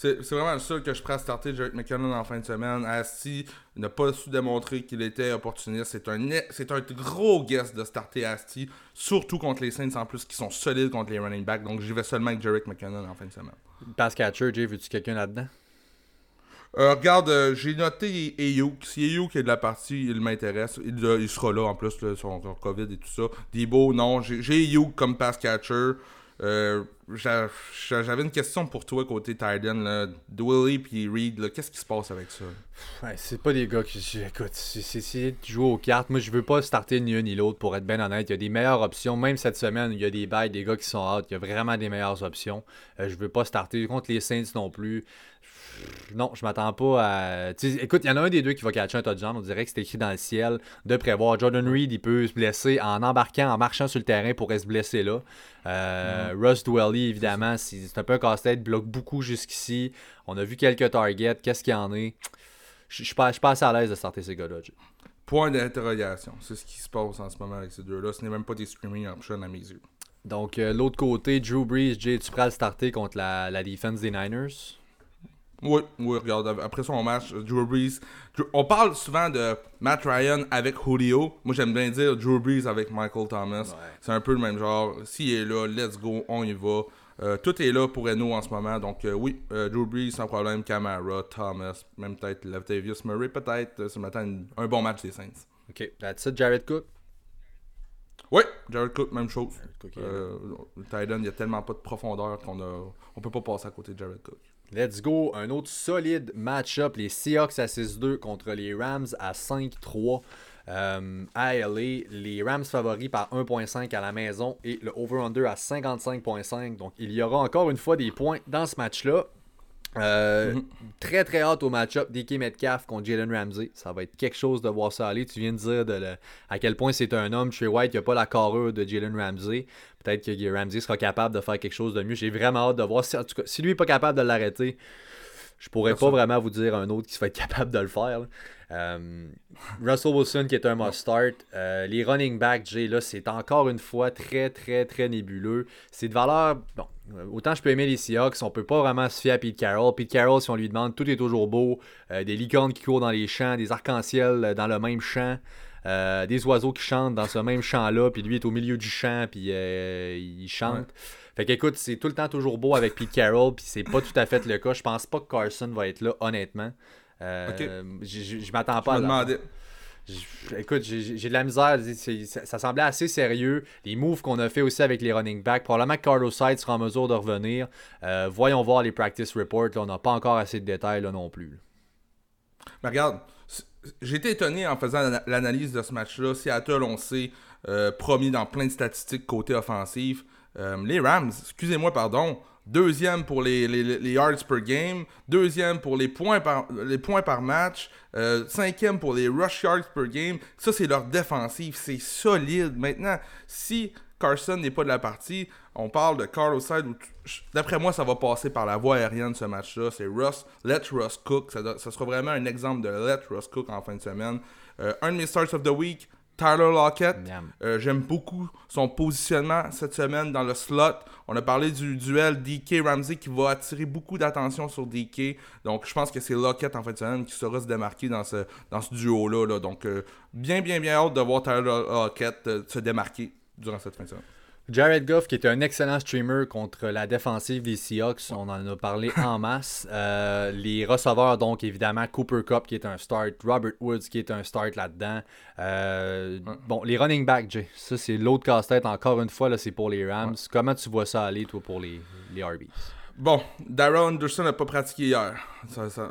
C'est vraiment le seul que je prends à starter Jarek McKinnon en fin de semaine. Asti n'a pas su démontrer qu'il était opportuniste. C'est un, c'est un gros guess de starter Asti, surtout contre les Saints en plus qui sont solides contre les running backs. Donc j'y vais seulement avec Jarek McKinnon en fin de semaine. Pass catcher, Jay, veux-tu quelqu'un là-dedans? Euh, regarde, euh, j'ai noté Ayuk. Si Ayuk est de la partie, il m'intéresse. Il, euh, il sera là en plus, là, son, son COVID et tout ça. Debo, non. J'ai j'ai Ayuk comme pass catcher. J'a- j'a- J'avais une question pour toi côté Titan. là. Puis Reed, qu'est-ce qui se passe avec ça? Ouais, c'est pas des gars je- écoute, c'est de jouer aux cartes. Moi, je veux pas starter ni un ni l'autre pour être bien honnête. Il y a des meilleures options. Même cette semaine, il y a des bails, des gars qui sont out. Il y a vraiment des meilleures options. Euh, je veux pas starter contre les Saints non plus. Non, je m'attends pas à. Écoute, il y en a un des deux qui va catcher un touchdown. On dirait que c'est écrit dans le ciel de prévoir. Jordan Reed, il peut se blesser en embarquant, en marchant sur le terrain pour se blesser là. Euh, Russ Dwelly, évidemment, c'est un peu un casse-tête, bloque beaucoup jusqu'ici. On a vu quelques targets. Qu'est-ce qu'il y en est? Je suis pas, assez à l'aise de starter ces gars-là. Point d'interrogation. C'est ce qui se passe en ce moment avec ces deux-là. Ce n'est même pas des screaming options à mes yeux. Donc, euh, l'autre côté, Drew Brees, Jay, tu prêt à le starter contre la, la defense des Niners? Oui, oui, regarde, après son match, Drew Brees. on parle souvent de Matt Ryan avec Julio. Moi, j'aime bien dire Drew Brees avec Michael Thomas. C'est un peu le même genre. S'il est là, let's go, on y va. Euh, tout est là pour Eno en ce moment. Donc, euh, oui, euh, Drew Brees sans problème, Camara, Thomas, même peut-être Latavius Murray, peut-être ce matin, un bon match des Saints. Ok, that's it, Jared Cook? Oui, Jared Cook, même chose. le Titan, il n'y a tellement pas de profondeur qu'on a, on peut pas passer à côté de Jared Cook. Let's go. Un autre solide match-up. Les Seahawks à 6-2 contre les Rams à 5-3. Euh, à LA, les Rams favoris par 1.5 à la maison et le over-under à 55.5. Donc il y aura encore une fois des points dans ce match-là. Euh, mhm. Très très hâte au match-up DK Metcalf contre Jalen Ramsey. Ça va être quelque chose de voir ça aller. Tu viens de dire de à quel point c'est un homme chez White. Il n'y a pas la carrure de Jalen Ramsey. Peut-être que Ramsey sera capable de faire quelque chose de mieux. J'ai vraiment hâte de voir. Si, en tout cas, si lui n'est pas capable de l'arrêter, je pourrais pas vraiment vous dire un autre qui va être capable de le faire. Euh, Russell Wilson qui est un must-start. Euh, les running backs, Jay, là, c'est encore une fois très, très, très nébuleux. C'est de valeur. Bon, euh, autant je peux aimer les Seahawks, on peut pas vraiment se fier à Pete Carroll. Pete Carroll, si on lui demande, tout est toujours beau. des licornes qui courent dans les champs, des arcs-en-ciel dans le même champ. des oiseaux qui chantent dans ce même champ-là, puis lui est au milieu du champ, puis il chante. Fait qu'écoute, c'est tout le temps toujours beau avec Pete Carroll, puis c'est pas tout à fait le cas. Je pense pas que Carson va être là, honnêtement. Euh, je m'attends pas à. Écoute, j'ai de la misère. Ça, semblait assez sérieux. Les moves qu'on a fait aussi avec les running backs. Probablement que Carlos Side sera en mesure de revenir. Euh, voyons voir les practice reports. on n'a pas encore assez de détails là, non plus. Mais regarde, j'ai été étonné en faisant l'analyse de ce match-là. Seattle, on sait, euh, promis dans plein de statistiques côté offensif. les Rams, excusez-moi, pardon, Deuxième pour les, yards per game. Deuxième pour les points par, les points par match. Euh, cinquième pour les rush yards per game. Ça, c'est leur défensive. C'est solide. Maintenant, si Carson n'est pas de la partie, on parle de Carlos Side. D'après moi, ça va passer par la voie aérienne ce match-là. C'est Russ, let Russ cook. Ça, sera vraiment un exemple de let Russ cook en fin de semaine. Euh, un de mes starts of the week, Tyler Lockett. Euh, j'aime beaucoup son positionnement cette semaine dans le slot. On a parlé du duel DK Ramsey qui va attirer beaucoup d'attention sur DK. Donc je pense que c'est Lockett en fin de semaine qui saura se démarquer dans ce, dans ce duo-là. Donc euh, bien, bien, bien hâte de voir Tyler Lockett euh, se démarquer durant cette fin de semaine. Jared Goff, qui est un excellent streamer contre la défensive des Seahawks, on en a parlé en masse. Euh, les receveurs, donc évidemment, Cooper Cup, qui est un start, Robert Woods, qui est un start là-dedans. Euh, bon, les running backs, Jay, ça c'est l'autre casse-tête, encore une fois, là, c'est pour les Rams. Comment tu vois ça aller, toi, pour les, les RBs? Bon, Daryl Anderson n'a pas pratiqué hier.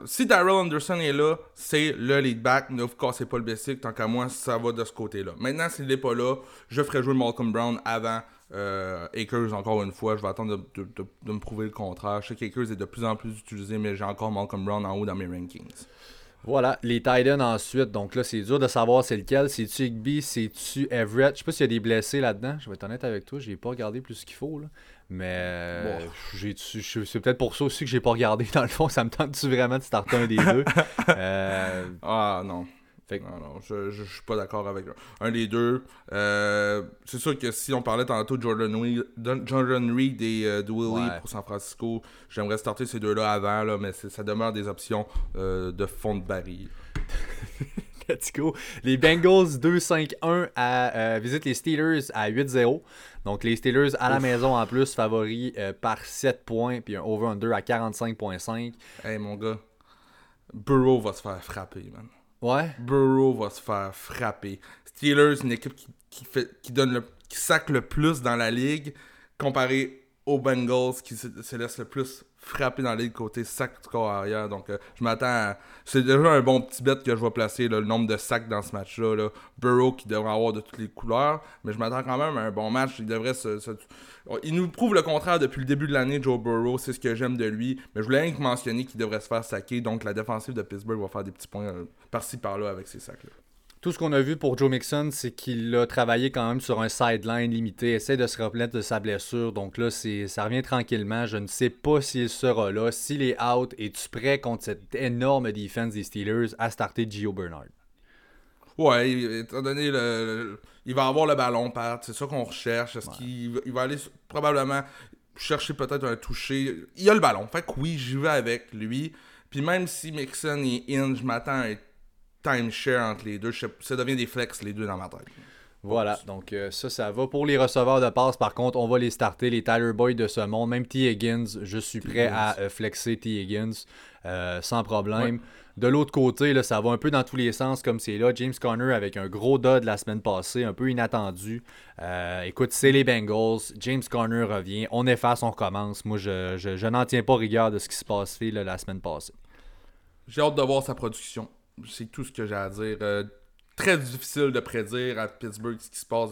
Si Daryl Anderson est là, c'est le lead back. Ne vous cassez pas le basic. Tant qu'à moi, ça va de ce côté-là. Maintenant, s'il n'est pas là, je ferai jouer Malcolm Brown avant euh, Akers, encore une fois, je vais attendre de, me prouver le contraire. Je sais qu'Akers est de plus en plus utilisé, mais j'ai encore Malcolm Brown en haut dans mes rankings. Voilà, les Titans ensuite. Donc là, c'est dur de savoir c'est lequel. C'est-tu Higby, c'est-tu Everett? Je sais pas s'il y a des blessés là-dedans. Je vais être honnête avec toi, j'ai pas regardé plus qu'il faut. Là. Mais c'est peut-être pour ça aussi que j'ai pas regardé. Dans le fond, ça me tente-tu vraiment de starter un des deux? Euh, Ah non. Non, je, je, suis pas d'accord avec un des deux. Euh, c'est sûr que si on parlait tantôt de Jordan Reed, Jordan Reed et euh, de Willie pour San Francisco, j'aimerais starter ces deux-là avant, là, mais ça demeure des options euh, de fond de baril. Let's go. Les Bengals 2-5-1 à visitent les Steelers à 8-0. Donc les Steelers à la maison en plus favoris par 7 points puis un over-under à 45.5. Hey mon gars, Burrow va se faire frapper, man. Ouais? Burrow va se faire frapper. Steelers, une équipe qui, fait, qui donne le, qui sac le plus dans la ligue, comparé aux Bengals qui se, laissent le plus frapper dans la ligue côté sac du corps arrière. Donc, euh, je m'attends à. C'est déjà un bon petit bet que je vais placer, le nombre de sacs dans ce match-là. Burrow qui devrait avoir de toutes les couleurs, mais je m'attends quand même à un bon match. Il devrait se il nous prouve le contraire depuis le début de l'année, Joe Burrow. C'est ce que j'aime de lui. Mais je voulais rien que mentionner qu'il devrait se faire saquer. Donc la défensive de Pittsburgh va faire des petits points euh, par-ci par-là avec ces sacs-là. Tout ce qu'on a vu pour Joe Mixon, c'est qu'il a travaillé quand même sur un sideline limité, essaie de se replaire de sa blessure. Donc là, ça revient tranquillement. Je ne sais pas s'il sera là. S'il est out, es-tu prêt contre cette énorme défense des Steelers à starter Gio Bernard? Ouais, étant donné le, il va avoir le ballon, Pat. C'est ça qu'on recherche. Est-ce qu'il il va aller probablement chercher peut-être un toucher? Il a le ballon. Fait que oui, j'y vais avec lui. Puis même si Mixon et In, je m'attends à un timeshare entre les deux. ça devient des flex les deux dans ma tête. Voilà, donc euh, ça, ça va. Pour les receveurs de passe, par contre, on va les starter, les Tyler Boyd de ce monde. Même T. Higgins, je suis prêt à euh, flexer T. Higgins euh, sans problème. De l'autre côté, là, ça va un peu dans tous les sens comme c'est là. James Conner avec un gros dod la semaine passée, un peu inattendu. écoute, c'est les Bengals. James Conner revient. On efface, on recommence. Moi, je, je, n'en tiens pas rigueur de ce qui se passe là, la semaine passée. J'ai hâte de voir sa production. C'est tout ce que j'ai à dire très difficile de prédire à Pittsburgh ce qui se passe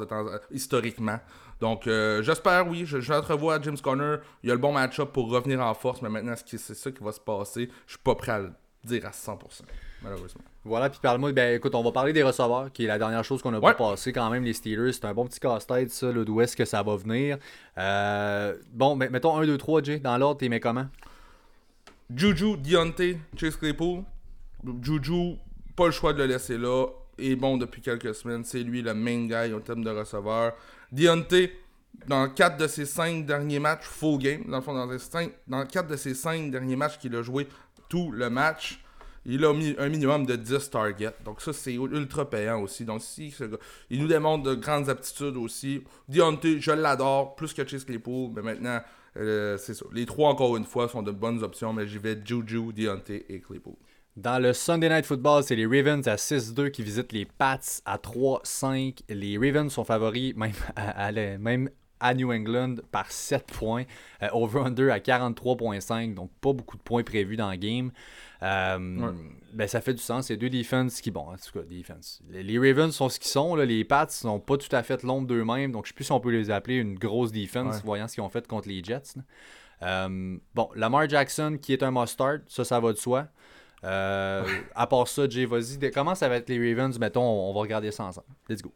historiquement. Donc, euh, j'espère, oui, je, à James Conner. Il y a le bon match-up pour revenir en force, mais maintenant, c'est ça qui va se passer. Je suis pas prêt à le dire à 100%, malheureusement. Voilà, puis parle-moi, ben écoute, on va parler des receveurs, qui est la dernière chose qu'on a pas passé quand même, les Steelers. C'est un bon petit casse-tête, ça, d'où est-ce que ça va venir. Euh, bon, ben, mettons 1, 2, 3, Jay, dans l'ordre, t'es mais comment? Juju, Deontay, Chase Claypool. Juju, pas le choix de le laisser là est bon depuis quelques semaines. C'est lui le main guy au terme de receveur. Deontay, dans 4 de ses 5 derniers matchs, full game, dans le fond, dans, 5, dans 4 de ses 5 derniers matchs qu'il a joué tout le match, il a mis un minimum de 10 targets. Donc ça, c'est ultra payant aussi. Donc si il nous démontre de grandes aptitudes aussi. Deontay, je l'adore, plus que Chase Claypool, mais maintenant, euh, c'est ça. Les trois, encore une fois, sont de bonnes options, mais j'y vais Juju, Deontay et Claypool. Dans le Sunday Night Football, c'est les Ravens à 6-2 qui visitent les Pats à 3-5. Les Ravens sont favoris même à, même à New England par 7 points. Euh, over-under à 43.5, donc pas beaucoup de points prévus dans le game. Euh, ben, ça fait du sens. C'est deux defense qui, bon, en tout cas, defense. Les, Ravens sont ce qu'ils sont. Les Pats sont pas tout à fait l'ombre d'eux-mêmes, donc je sais plus si on peut les appeler une grosse defense, voyant ce qu'ils ont fait contre les Jets. Euh, bon, Lamar Jackson qui est un must-start, ça, ça va de soi. Euh, à part ça, Jay, vas-y. Comment ça va être les Ravens? Mettons, on, va regarder ça ensemble. Let's go.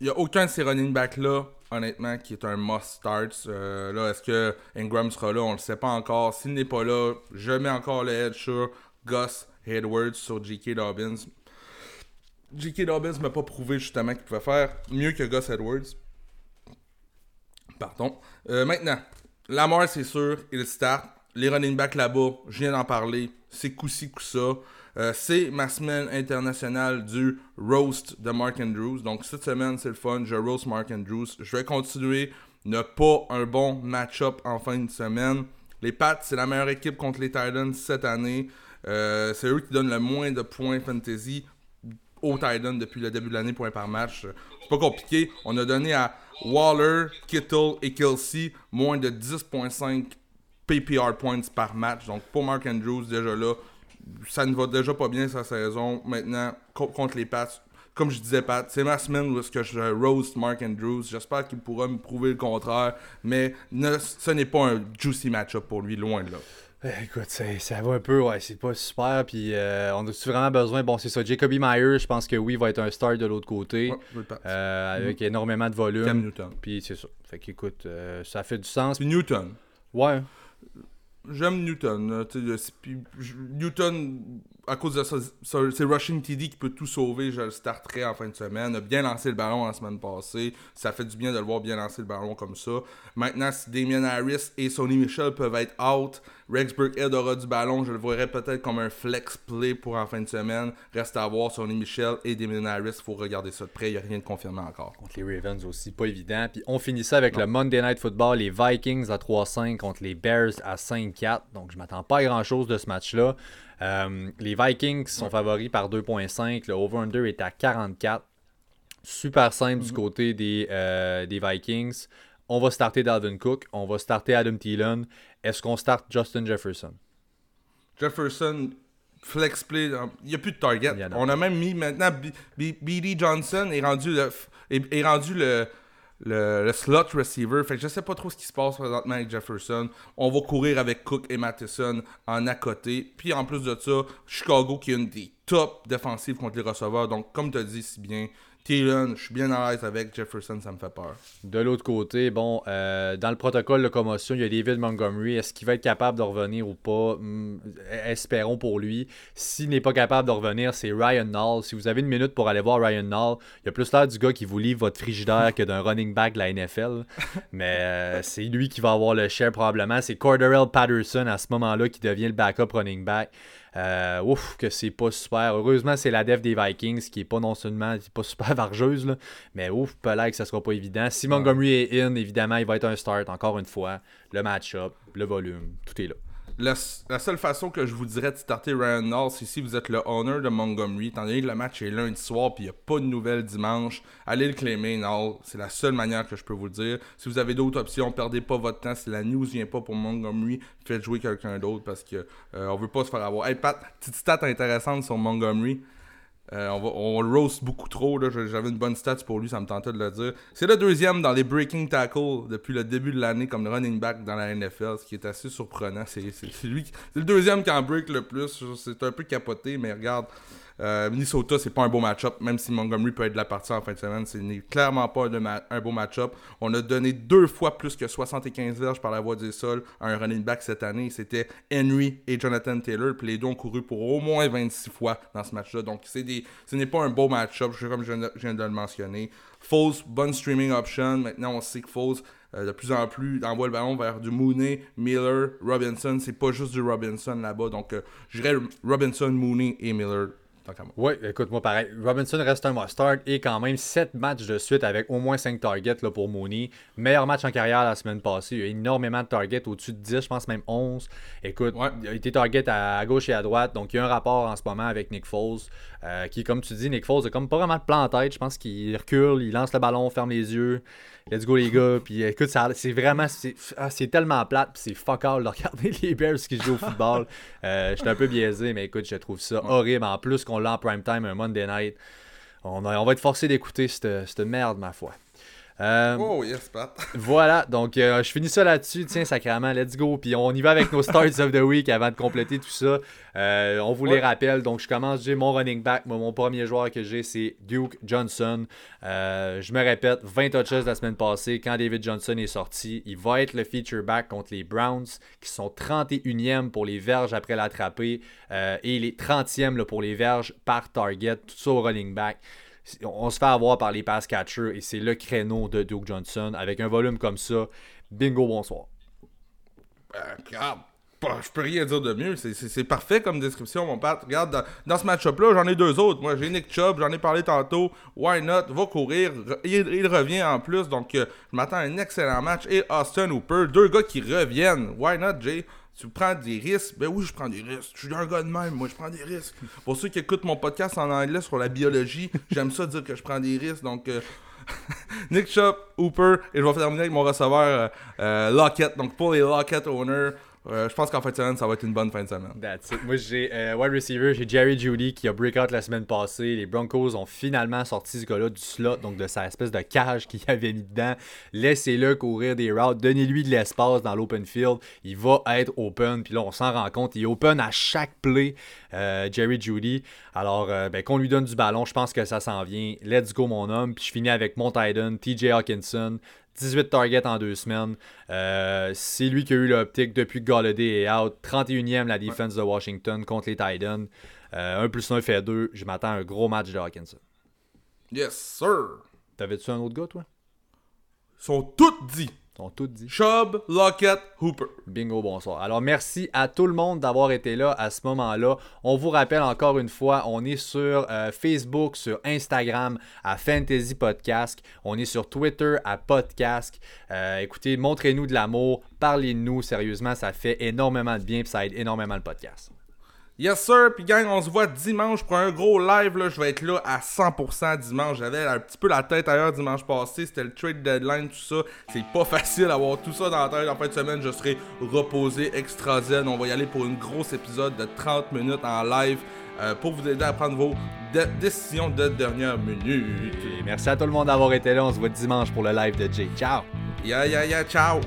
Il n'y a aucun de ces running backs là, honnêtement, qui est un must-start. Euh, là, est-ce que Ingram sera là? On ne le sait pas encore. S'il n'est pas là, je mets encore le head sur Gus Edwards sur J.K. Dobbins. J.K. Dobbins m'a pas prouvé justement qu'il pouvait faire mieux que Gus Edwards. Pardon. Euh, maintenant, Lamar, c'est sûr, il start. Les running backs là-bas, je viens d'en parler c'est coup-ça. Euh, c'est ma semaine internationale du roast de Mark Andrews. Donc cette semaine, c'est le fun. Je roast Mark Andrews. Je vais continuer. Ne pas un bon match-up en fin de semaine. Les Pats, c'est la meilleure équipe contre les Titans cette année. Euh, c'est eux qui donnent le moins de points fantasy aux Titans depuis le début de l'année, points par match. C'est pas compliqué. On a donné à Waller, Kittle et Kelsey moins de 10.5 PPR points par match. Donc pour Mark Andrews, déjà là, ça ne va déjà pas bien sa saison. Maintenant, contre les Pats, comme je disais, Pat, c'est ma semaine où est-ce que je roast Mark Andrews. J'espère qu'il pourra me prouver le contraire, mais ce n'est pas un juicy match-up pour lui, loin de là. Eh, écoute, ça va un peu, ouais, c'est pas super. Puis euh, on a-tu vraiment besoin? Bon, c'est ça. Jacoby Meyer, je pense que oui, va être un star de l'autre côté. Euh, avec mm-hmm. énormément de volume. Cam Newton. Puis c'est ça. Fait qu'écoute, euh, ça fait du sens. Puis Newton. Ouais. J'aime Newton. Newton, à cause de c'est Rushing TD qui peut tout sauver. Je le starterai en fin de semaine. A bien lancé le ballon la semaine passée. Ça fait du bien de le voir bien lancer le ballon comme ça. Maintenant, si Damien Harris et Sonny Michel peuvent être out, Rex Burkhead aura du ballon. Je le verrais peut-être comme un flex play pour en fin de semaine. Reste à voir Sonny Michel et Damien Harris. Il faut regarder ça de près. Il n'y a rien de confirmé encore. Contre les Ravens aussi, pas évident. Puis on finit ça avec le Monday Night Football. Les Vikings à 3-5 contre les Bears à 5-4. Donc je m'attends pas à grand-chose de ce match-là. Euh, les Vikings sont favoris par 2.5. Le over-under est à 44. Super simple du mhm. côté des, euh, des Vikings. On va starter Dalvin Cook. On va starter Adam Thielen. Est-ce qu'on start Justin Jefferson? Jefferson, flex play, il n'y a plus de target. On a même mis maintenant B.D. Johnson est rendu le, est rendu le, le, slot receiver. Fait que je sais pas trop ce qui se passe présentement avec Jefferson. On va courir avec Cook et Matheson en à côté. Puis en plus de ça, Chicago qui est une des top défensives contre les receveurs. Donc, comme tu as dit si bien, Thielen, je suis bien à l'aise avec Jefferson, ça me fait peur. De l'autre côté, bon, euh, dans le protocole de commotion, il y a David Montgomery. Est-ce qu'il va être capable de revenir ou pas? Hmm, Espérons pour lui. S'il n'est pas capable de revenir, c'est Ryan Nall. Si vous avez une minute pour aller voir Ryan Nall, il y a plus l'air du gars qui vous livre votre frigidaire que d'un running back de la NFL. Mais euh, c'est lui qui va avoir le share probablement. C'est Corderell Patterson à ce moment-là qui devient le backup running back. Euh, ouf, que c'est pas super. Heureusement, c'est la def des Vikings qui est pas non seulement pas super vargeuse, là, mais ouf, peut-être que ça sera pas évident. Si Montgomery est in, évidemment, il va être un start encore une fois. Le match-up, le volume, tout est là. La, seule façon que je vous dirais de starter Ryan Nall, c'est si vous êtes le owner de Montgomery, étant donné que le match est lundi soir puis il n'y a pas de nouvelles dimanche, allez le claimer, Nall. C'est la seule manière que je peux vous dire. Si vous avez d'autres options, perdez pas votre temps. Si la news vient pas pour Montgomery, faites jouer quelqu'un d'autre parce que euh, veut pas se faire avoir. Hey Pat, petite stat intéressante sur Montgomery. Euh, on, va, on le roast beaucoup trop. J'avais une bonne stat pour lui, ça me tentait de le dire. C'est le deuxième dans les breaking tackles depuis le début de l'année comme running back dans la NFL, ce qui est assez surprenant. C'est lui, c'est le deuxième qui en break le plus. C'est un peu capoté, mais regarde, euh, Minnesota, c'est pas un beau match-up, même si Montgomery peut être de la partie en fin de semaine. C'est clairement pas un, beau match-up. On a donné deux fois plus que 75 verges par la voie du sol à un running back cette année. C'était Henry et Jonathan Taylor. Puis les deux ont couru pour au moins 26 fois dans ce match-là. Donc ce n'est pas un beau match-up, comme je viens de le mentionner. Foles, bonne streaming option. Maintenant, on sait que Foles, euh, de plus en plus, envoie le ballon vers du Mooney, Miller, Robinson. C'est pas juste du Robinson là-bas. Donc, euh, je dirais Robinson, Mooney et Miller oui, écoute, moi pareil. Robinson reste un must-start et quand même 7 matchs de suite avec au moins 5 targets là, pour Mooney. Meilleur match en carrière la semaine passée. Il y a énormément de targets, au-dessus de 10, je pense même 11. Écoute, il a été target à, gauche et à droite. Donc il y a un rapport en ce moment avec Nick Foles. Euh, qui, comme tu dis, Nick Foles a comme pas vraiment de plan en tête. Je pense qu'il recule, il lance le ballon, ferme les yeux. Let's go les gars. Puis écoute, c'est vraiment. Ah, c'est tellement plate. Puis c'est fuck all de regarder les Bears qui jouent au football. Euh, J'étais un peu biaisé, mais écoute, je trouve ça horrible. En plus qu'on l'a en prime time un Monday night. On, on va être forcé d'écouter cette merde, ma foi. Euh, oh, yes, Pat. voilà, donc euh, je finis ça là-dessus. Tiens, sacrément, let's go. Puis on y va avec nos starts of the week avant de compléter tout ça. Euh, on vous les rappelle. Donc je commence, j'ai mon running back. mon premier joueur que j'ai, c'est Duke Johnson. je me répète, 20 touches la semaine passée. Quand David Johnson est sorti, il va être le feature back contre les Browns, qui sont 31e pour les verges après l'attraper et les 30e pour les verges par target. Tout ça au running back on se fait avoir par les pass catchers et c'est le créneau de Duke Johnson. Avec un volume comme ça, bingo, bonsoir. Ben, je peux rien dire de mieux. C'est parfait comme description, mon père. Regarde, dans, ce match-up-là, j'en ai deux autres. Moi, j'ai Nick Chubb, j'en ai parlé tantôt. Why not? Va courir. Il, revient en plus. Donc, euh, je m'attends à un excellent match. Et Austin Hooper, deux gars qui reviennent. Why not, Jay? Tu prends des risques? Ben oui, je prends des risques. Je suis un gars de même, moi, je prends des risques. Pour ceux qui écoutent mon podcast en anglais sur la biologie, j'aime ça dire que je prends des risques. Donc, euh, Nick Chop, Hooper, et je vais terminer avec mon receveur euh, euh, Lockett. Donc, pour les Lockett owners, je pense qu'en fin de semaine, ça va être une bonne fin de semaine. Moi, j'ai euh, wide receiver, j'ai Jerry Judy qui a breakout la semaine passée. Les Broncos ont finalement sorti ce gars-là du slot, donc de sa espèce de cage qu'il avait mis dedans. Laissez-le courir des routes. Donnez-lui de l'espace dans l'open field. Il va être open. Puis là, on s'en rend compte. Il est open à chaque play, euh, Jerry Judy. Alors, euh, ben, qu'on lui donne du ballon, je pense que ça s'en vient. Let's go, mon homme. Puis je finis avec mon Titan, TJ Hawkinson. 18 targets en deux semaines. Euh, c'est lui qui a eu l'optique depuis que Galladay est out. 31e la défense de Washington contre les Titans. 1 euh, plus 1 fait 2. Je m'attends à un gros match de Hawkinson. Yes, sir. T'avais-tu un autre gars, toi? Ils sont tous dits tout dit. Chubb, Lockett, Hooper. Bingo, bonsoir. Alors, merci à tout le monde d'avoir été là à ce moment-là. On vous rappelle encore une fois, on est sur euh, Facebook, sur Instagram à Fantasy Podcast. On est sur Twitter à Podcast. Euh, écoutez, montrez-nous de l'amour, parlez-nous. Sérieusement, ça fait énormément de bien et ça aide énormément le podcast. Yes sir, puis gang, on se voit dimanche pour un gros live, là, je vais être là à 100% dimanche, j'avais un petit peu la tête ailleurs dimanche passé, c'était le trade deadline, tout ça, c'est pas facile d'avoir tout ça dans la tête, en fin de semaine. Je serai reposé, extra zen, on va y aller pour une grosse épisode de 30 minutes en live, euh, pour vous aider à prendre vos décisions de dernière minute. merci à tout le monde d'avoir été là, on se voit dimanche pour le live de Jay, ciao! Ya ya ya, ciao!